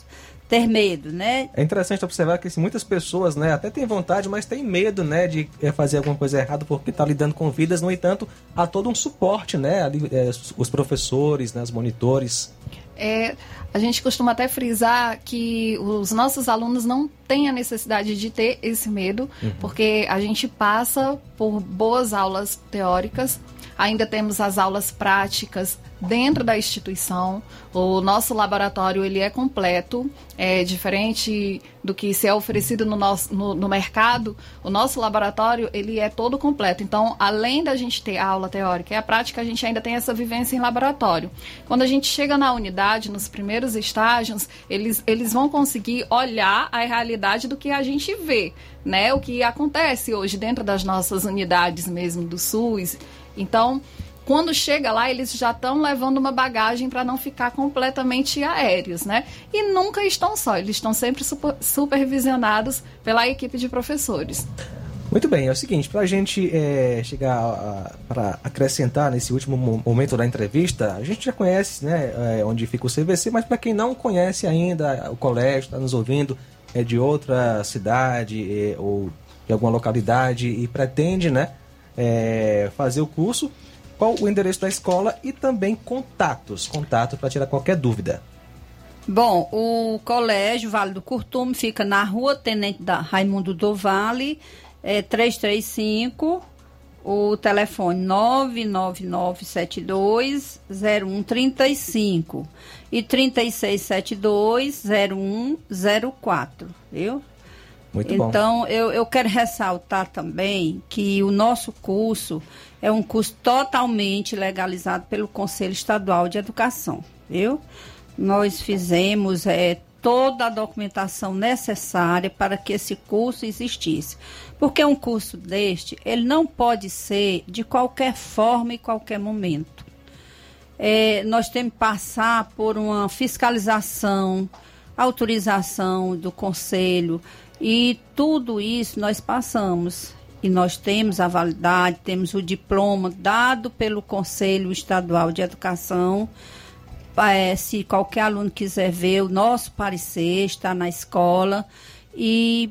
ter medo, né? É interessante observar que assim, muitas pessoas, né, até têm vontade, mas têm medo, né, de eh, fazer alguma coisa errada porque está lidando com vidas. No entanto, há todo um suporte, né, ali, eh, os professores, né, os monitores. É, a gente costuma até frisar que os nossos alunos não têm a necessidade de ter esse medo, Uhum. porque a gente passa por boas aulas teóricas, ainda temos as aulas práticas dentro da instituição. O nosso laboratório ele é completo, é diferente do que se é oferecido no, nosso, no, no mercado. O nosso laboratório ele é todo completo. Então, além da gente ter a aula teórica e a prática, a gente ainda tem essa vivência em laboratório. Quando a gente chega na unidade, nos primeiros estágios, eles, eles vão conseguir olhar a realidade do que a gente vê, né? O que acontece hoje dentro das nossas unidades mesmo do SUS. Então, quando chega lá, eles já estão levando uma bagagem para não ficar completamente aéreos, né? E nunca estão só, eles estão sempre super- supervisionados pela equipe de professores. Muito bem, é o seguinte, para a gente eh, chegar para acrescentar nesse último mo- momento da entrevista, a gente já conhece né, eh, onde fica o CVC, mas para quem não conhece ainda o colégio, está nos ouvindo, é de outra cidade eh, ou de alguma localidade e pretende né, eh, fazer o curso, qual o endereço da escola e também contatos, contatos para tirar qualquer dúvida. Bom, o Colégio Vale do Curtume fica na rua Tenente da Raimundo do Vale, é 335, o telefone 999720135 e 36720104, viu? Muito bom. então, eu, eu quero ressaltar também que o nosso curso é um curso totalmente legalizado pelo Conselho Estadual de Educação, viu? Nós fizemos é, toda a documentação necessária para que esse curso existisse. Porque um curso deste, ele não pode ser de qualquer forma e qualquer momento. É, nós temos que passar por uma fiscalização, autorização do conselho e tudo isso nós passamos. E nós temos a validade, temos o diploma dado pelo Conselho Estadual de Educação. É, se qualquer aluno quiser ver o nosso parecer, está na escola. E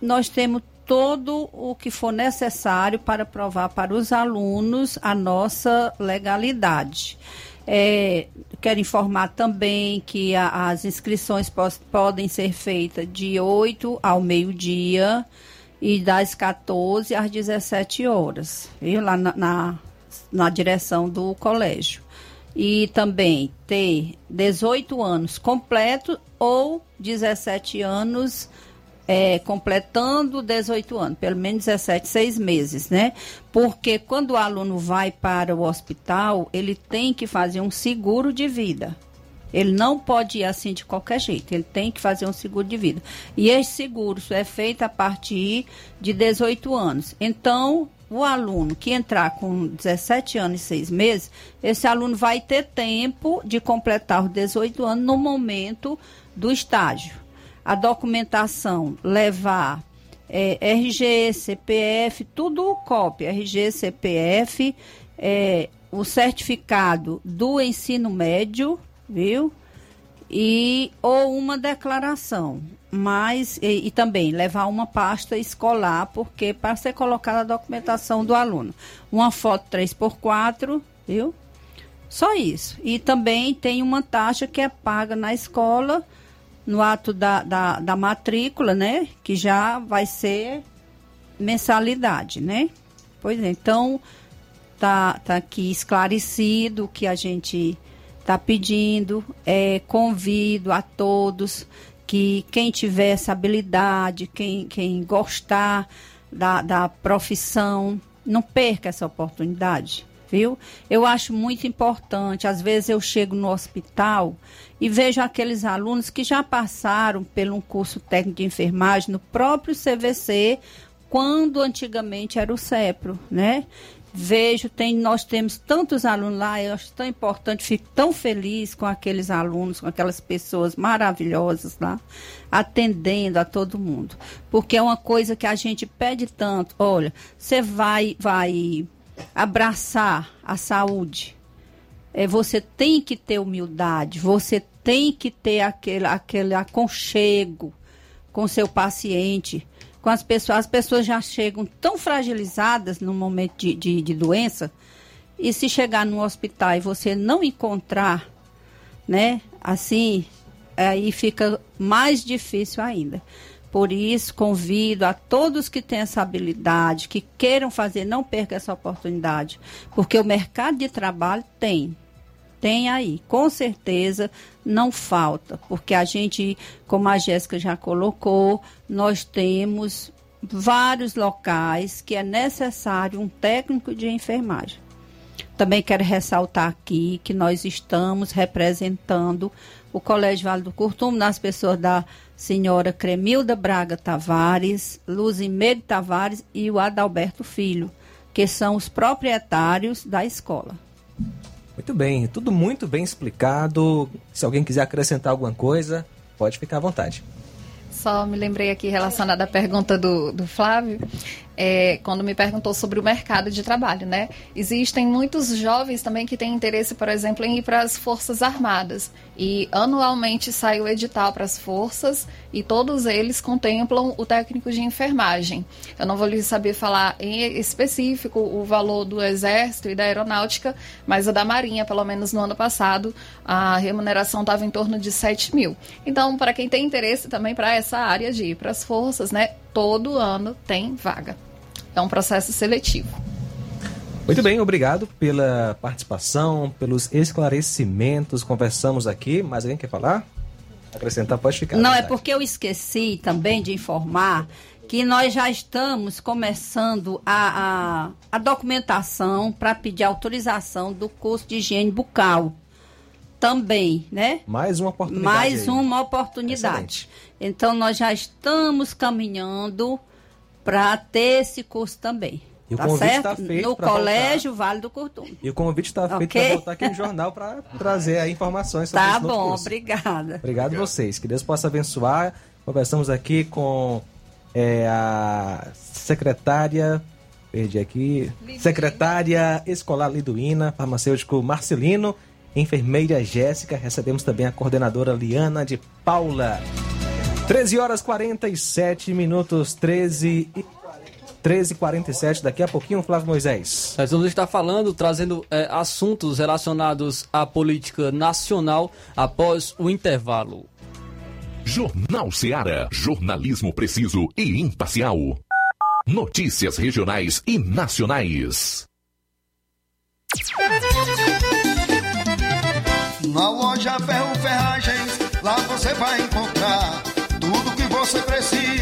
nós temos todo o que for necessário para provar para os alunos a nossa legalidade. É, quero informar também que a- as inscrições pos- podem ser feitas de 8 ao meio-dia e das 14 às 17 horas, viu? Lá na, na, na direção do colégio. E também ter 18 anos completo ou 17 anos é, completando 18 anos, pelo menos 17, seis meses, né? Porque quando o aluno vai para o hospital, ele tem que fazer um seguro de vida. Ele não pode ir assim de qualquer jeito, ele tem que fazer um seguro de vida. E esse seguro é feito a partir de 18 anos. Então, o aluno que entrar com 17 anos e 6 meses, esse aluno vai ter tempo de completar os 18 anos no momento do estágio. A documentação levar é, RG, CPF, tudo cópia, RG, CPF, é, o certificado do ensino médio, viu? E ou uma declaração, mas e, e também levar uma pasta escolar, porque para ser colocada a documentação do aluno, uma foto 3x4, viu? Só isso. E também tem uma taxa que é paga na escola no ato da, da, da matrícula, né? Que já vai ser mensalidade, né? Pois é, então tá, tá aqui esclarecido o que a gente está pedindo. É, convido a todos que quem tiver essa habilidade, quem, quem gostar da, da profissão, não perca essa oportunidade. Viu? Eu acho muito importante. Às vezes eu chego no hospital e vejo aqueles alunos que já passaram pelo um curso técnico de enfermagem no próprio CVC, quando antigamente era o CEPRO, né? Vejo, tem, nós temos tantos alunos lá, eu acho tão importante, fico tão feliz com aqueles alunos, com aquelas pessoas maravilhosas lá, atendendo a todo mundo. Porque é uma coisa que a gente pede tanto. Olha, você vai, vai abraçar a saúde. É, você tem que ter humildade, você tem que ter aquele, aquele aconchego com seu paciente com as pessoas. As pessoas já chegam tão fragilizadas no momento de, de, de doença. E se chegar no hospital e você não encontrar, né, assim, aí fica mais difícil ainda. Por isso, convido a todos que têm essa habilidade, que queiram fazer, não perca essa oportunidade, porque o mercado de trabalho tem tem aí, com certeza não falta, porque a gente, como a Jéssica já colocou, nós temos vários locais que é necessário um técnico de enfermagem. Também quero ressaltar aqui que nós estamos representando o Colégio Vale do Curtume nas pessoas da senhora Cremilda Braga Tavares, Luzimeire Tavares e o Adalberto Filho, que são os proprietários da escola. Muito bem, tudo muito bem explicado. Se alguém quiser acrescentar alguma coisa, pode ficar à vontade. Só me lembrei aqui relacionada à pergunta do, do Flávio é, quando me perguntou sobre o mercado de trabalho, né? Existem muitos jovens também que têm interesse, por exemplo, em ir para as Forças Armadas. E anualmente sai o edital para as forças e todos eles contemplam o técnico de enfermagem. Eu não vou lhe saber falar em específico o valor do Exército e da Aeronáutica, mas a da Marinha, pelo menos no ano passado, a remuneração estava em torno de 7 mil. Então, para quem tem interesse também para essa área de ir para as forças, né? todo ano tem vaga. É um processo seletivo. Muito bem, obrigado pela participação, pelos esclarecimentos. Conversamos aqui. Mais alguém quer falar? Acrescentar, pode ficar. Não, é porque eu esqueci também de informar que nós já estamos começando a, a, a documentação para pedir autorização do curso de higiene bucal. Também, né? Mais uma oportunidade. Mais aí. uma oportunidade. Excelente. Então, nós já estamos caminhando para ter esse curso também. E tá o convite está feito no Colégio voltar. Vale do Curtume. E o convite está feito okay? para voltar aqui no jornal para trazer aí informações sobre tá esse bom, curso. obrigada. Obrigado a vocês. Que Deus possa abençoar. Conversamos aqui com é, a secretária, perdi aqui, Liduína. secretária escolar Liduína, farmacêutico Marcelino, enfermeira Jéssica. Recebemos também a coordenadora Liana de Paula. 13 horas 47 minutos, 13 e 13h47, daqui a pouquinho, Flávio Moisés. Nós vamos estar falando, trazendo é, assuntos relacionados à política nacional após o intervalo. Jornal Seara. Jornalismo preciso e imparcial. Notícias regionais e nacionais. Na loja Ferro Ferragens, lá você vai encontrar tudo que você precisa,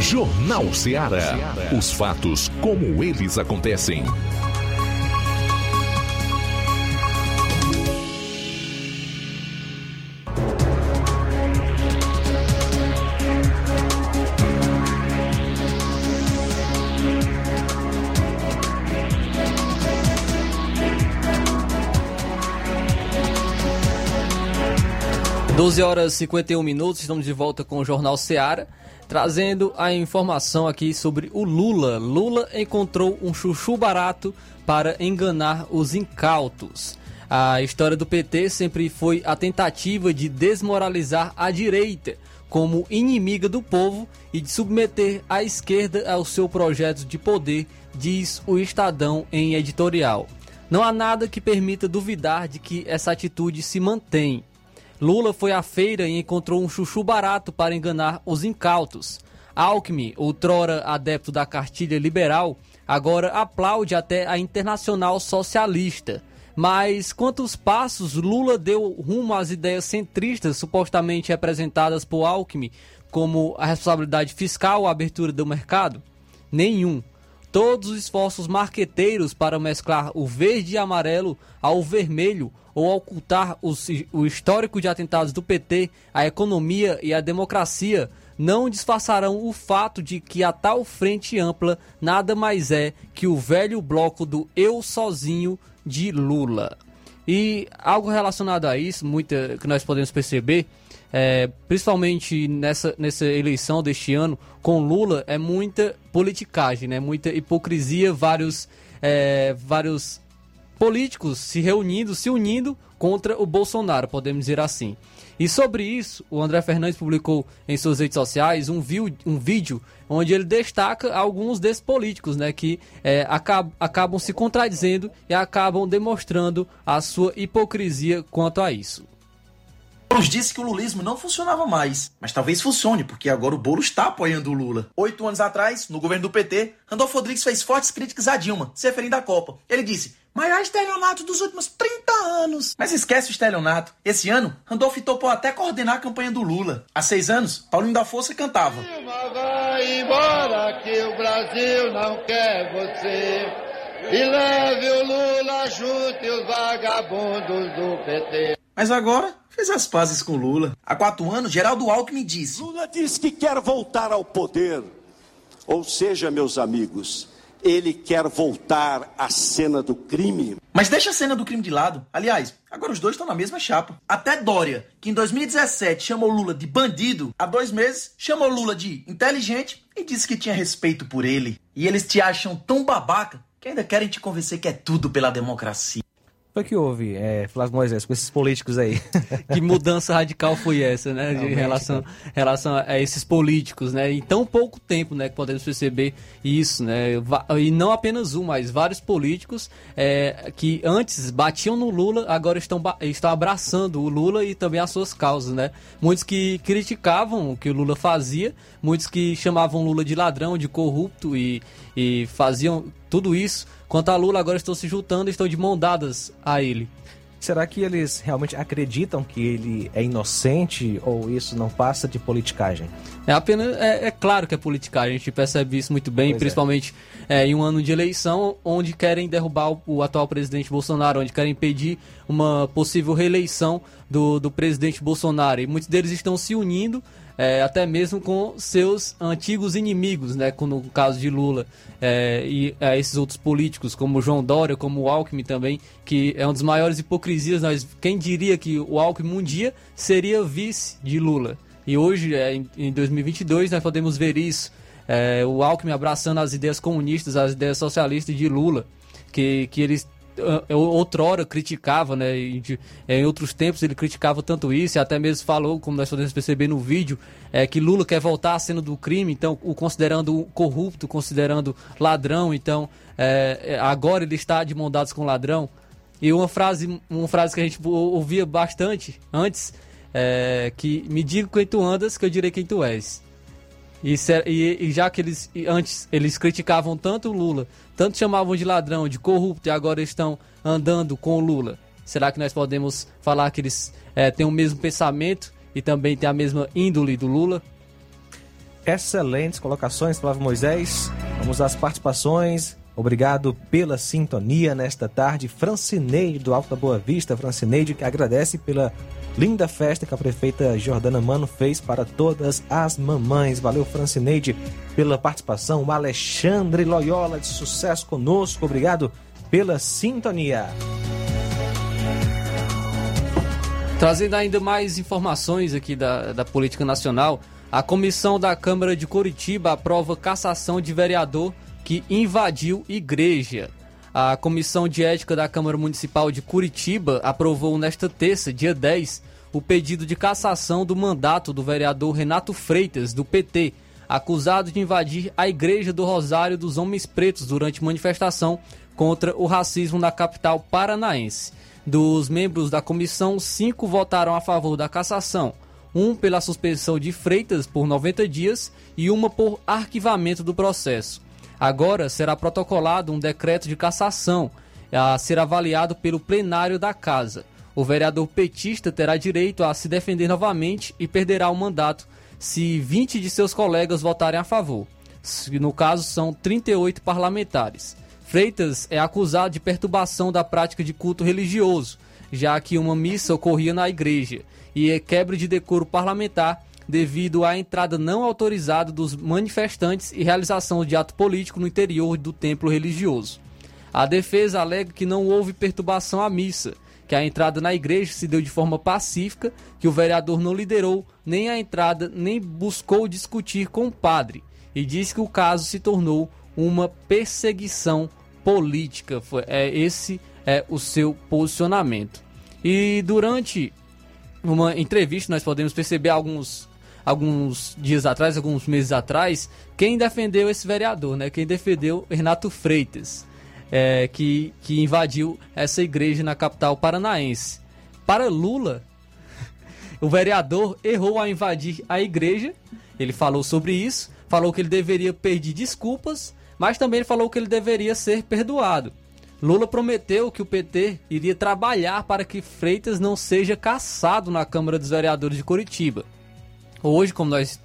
Jornal Ceará. Os fatos como eles acontecem. Doze horas e 51 minutos, estamos de volta com o Jornal Ceará trazendo a informação aqui sobre o Lula. Lula encontrou um chuchu barato para enganar os incautos. A história do PT sempre foi a tentativa de desmoralizar a direita como inimiga do povo e de submeter a esquerda ao seu projeto de poder, diz o Estadão em editorial. Não há nada que permita duvidar de que essa atitude se mantém. Lula foi à feira e encontrou um chuchu barato para enganar os incautos. Alckmin, outrora adepto da cartilha liberal, agora aplaude até a internacional socialista. Mas quantos passos Lula deu rumo às ideias centristas supostamente representadas por Alckmin, como a responsabilidade fiscal a abertura do mercado? Nenhum. Todos os esforços marqueteiros para mesclar o verde e amarelo ao vermelho ou ocultar o histórico de atentados do PT, a economia e a democracia não disfarçarão o fato de que a tal frente ampla nada mais é que o velho bloco do eu sozinho de Lula. E algo relacionado a isso, muita que nós podemos perceber, é, principalmente nessa, nessa eleição deste ano com Lula, é muita politicagem, né? muita hipocrisia, vários, é, vários políticos se reunindo, se unindo contra o Bolsonaro, podemos dizer assim. E sobre isso, o André Fernandes publicou em suas redes sociais um, um vídeo onde ele destaca alguns desses políticos, né, que é, acab acabam se contradizendo e acabam demonstrando a sua hipocrisia quanto a isso. Boulos disse que o lulismo não funcionava mais, mas talvez funcione, porque agora o Bolo está apoiando o Lula. Oito anos atrás, no governo do PT, Randolfo Rodrigues fez fortes críticas a Dilma, se referindo à Copa. Ele disse: maior estelionato dos últimos 30 anos. Mas esquece o estelionato. Esse ano, Randolph topou até coordenar a campanha do Lula. Há seis anos, Paulinho da Força cantava. Vai embora que o Brasil não quer você. E leve o Lula junto e os vagabundos do PT. Mas agora fez as pazes com Lula. Há quatro anos, Geraldo Alckmin disse: Lula disse que quer voltar ao poder. Ou seja, meus amigos, ele quer voltar à cena do crime. Mas deixa a cena do crime de lado. Aliás, agora os dois estão na mesma chapa. Até Dória, que em 2017 chamou Lula de bandido, há dois meses chamou Lula de inteligente e disse que tinha respeito por ele. E eles te acham tão babaca que ainda querem te convencer que é tudo pela democracia. Foi que houve, é, Flávio Moisés, com esses políticos aí? que mudança radical foi essa, né? Realmente, em relação, relação a esses políticos, né? Em tão pouco tempo, né? Que podemos perceber isso, né? E não apenas um, mas vários políticos é, que antes batiam no Lula, agora estão, estão abraçando o Lula e também as suas causas, né? Muitos que criticavam o que o Lula fazia, muitos que chamavam o Lula de ladrão, de corrupto e, e faziam tudo isso. Quanto a Lula, agora estão se juntando e estão de mão dadas a ele. Será que eles realmente acreditam que ele é inocente ou isso não passa de politicagem? É apenas é, é claro que é politicagem, a gente percebe isso muito bem, Pois é. principalmente é, em um ano de eleição, onde querem derrubar o, o atual presidente Bolsonaro, onde querem impedir uma possível reeleição do, do presidente Bolsonaro. E muitos deles estão se unindo, é, até mesmo com seus antigos inimigos, né? como no caso de Lula é, e é, esses outros políticos, como João Dória, como o Alckmin também, que é uma das maiores hipocrisias. Nós, quem diria que o Alckmin um dia seria vice de Lula? E hoje, é, em, em 2022, nós podemos ver isso. É, o Alckmin abraçando as ideias comunistas, as ideias socialistas de Lula, que, que eles outrora criticava, né? e de- em outros tempos ele criticava tanto isso, e até mesmo falou, como nós podemos perceber no vídeo, é, que Lula quer voltar à cena do crime, então o considerando corrupto, considerando ladrão, então é, agora ele está de mão dadas com ladrão. E uma frase, uma frase que a gente ouvia bastante antes, é, que me diga quem tu andas, que eu direi quem tu és. E, e- e já que eles antes eles criticavam tanto o Lula, tanto chamavam de ladrão, de corrupto, e agora estão andando com o Lula, será que nós podemos falar que eles eh, têm o mesmo pensamento e também têm a mesma índole do Lula? Excelentes colocações, Flávio Moisés. Vamos às participações. Obrigado pela sintonia nesta tarde. Francineide do Alto da Boa Vista. Francineide que agradece pela linda festa que a prefeita Jordana Mano fez para todas as mamães. Valeu, Francineide, pela participação. O Alexandre Loyola de sucesso conosco. Obrigado pela sintonia. Trazendo ainda mais informações aqui da, da política nacional, a comissão da Câmara de Curitiba aprova cassação de vereador que invadiu igreja. A Comissão de Ética da Câmara Municipal de Curitiba aprovou nesta terça, dia 10, o pedido de cassação do mandato do vereador Renato Freitas, do PT, acusado de invadir a Igreja do Rosário dos Homens Pretos durante manifestação contra o racismo na capital paranaense. Dos membros da comissão, cinco votaram a favor da cassação, um pela suspensão de Freitas por 90 dias e uma por arquivamento do processo. Agora será protocolado um decreto de cassação a ser avaliado pelo plenário da casa. O vereador petista terá direito a se defender novamente e perderá o mandato se 20 de seus colegas votarem a favor. No caso, são 38 parlamentares. Freitas é acusado de perturbação da prática de culto religioso, já que uma missa ocorria na igreja, e é quebra de decoro parlamentar devido à entrada não autorizada dos manifestantes e realização de ato político no interior do templo religioso. A defesa alega que não houve perturbação à missa, que a entrada na igreja se deu de forma pacífica, que o vereador não liderou nem a entrada nem buscou discutir com o padre, e diz que o caso se tornou uma perseguição política. Foi, é, esse é o seu posicionamento. E durante uma entrevista nós podemos perceber alguns alguns dias atrás, alguns meses atrás, quem defendeu esse vereador, né? Quem defendeu Renato Freitas, é, que, que invadiu essa igreja na capital paranaense. Para Lula, o vereador errou ao invadir a igreja. Ele falou sobre isso, falou que ele deveria pedir desculpas, mas também falou que ele deveria ser perdoado. Lula prometeu que o PT iria trabalhar para que Freitas não seja caçado na Câmara dos Vereadores de Curitiba. Hoje, como nós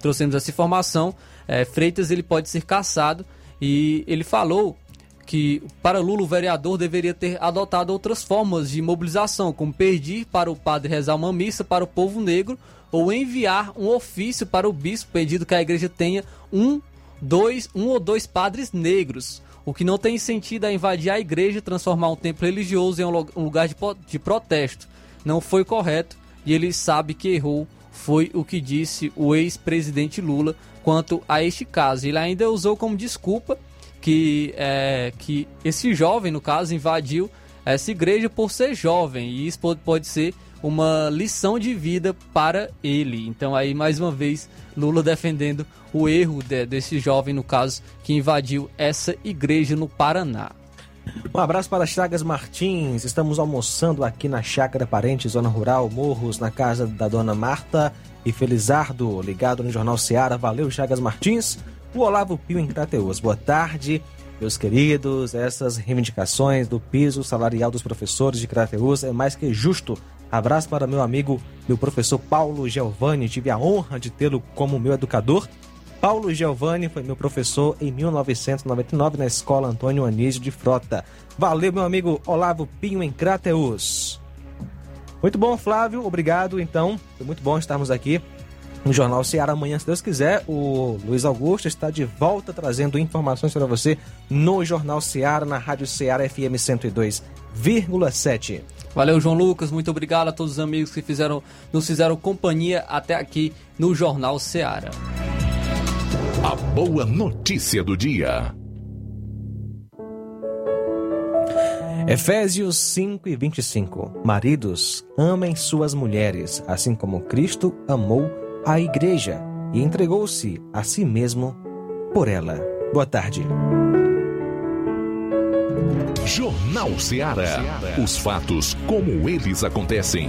trouxemos essa informação, é, Freitas ele pode ser caçado e ele falou que para Lula o vereador deveria ter adotado outras formas de mobilização, como pedir para o padre rezar uma missa para o povo negro ou enviar um ofício para o bispo pedindo que a igreja tenha um, dois, um ou dois padres negros. O que não tem sentido é invadir a igreja, transformar um templo religioso em um lugar de protesto. Não foi correto e ele sabe que errou. Foi o que disse o ex-presidente Lula quanto a este caso. Ele ainda usou como desculpa que, é, que esse jovem, no caso, invadiu essa igreja por ser jovem e isso pode, ser uma lição de vida para ele. Então aí mais uma vez Lula defendendo o erro de, desse jovem no caso que invadiu essa igreja no Paraná. Um abraço para Chagas Martins. Estamos almoçando aqui na Chácara Parente, Zona Rural, Morros, na casa da dona Marta e Felizardo, ligado no Jornal Seara. Valeu, Chagas Martins. O Olavo Pio em Crateus. Boa tarde, meus queridos. Essas reivindicações do piso salarial dos professores de Crateus é mais que justo. Abraço para meu amigo, meu professor Paulo Giovanni. Tive a honra de tê-lo como meu educador. Paulo Giovanni foi meu professor em 1999 na Escola Antônio Anísio de Frota. Valeu, meu amigo Olavo Pinho em Crateus. Muito bom, Flávio. Obrigado, então. Foi muito bom estarmos aqui no Jornal Ceará amanhã, se Deus quiser. O Luiz Augusto está de volta trazendo informações para você no Jornal Ceará, na Rádio Ceará FM 102,7. Valeu, João Lucas. Muito obrigado a todos os amigos que fizeram, nos fizeram companhia até aqui no Jornal Ceará. A boa notícia do dia. Efésios 5 e 25. Maridos, amem suas mulheres, assim como Cristo amou a igreja e entregou-se a si mesmo por ela. Boa tarde. Jornal Ceará. Os fatos como eles acontecem.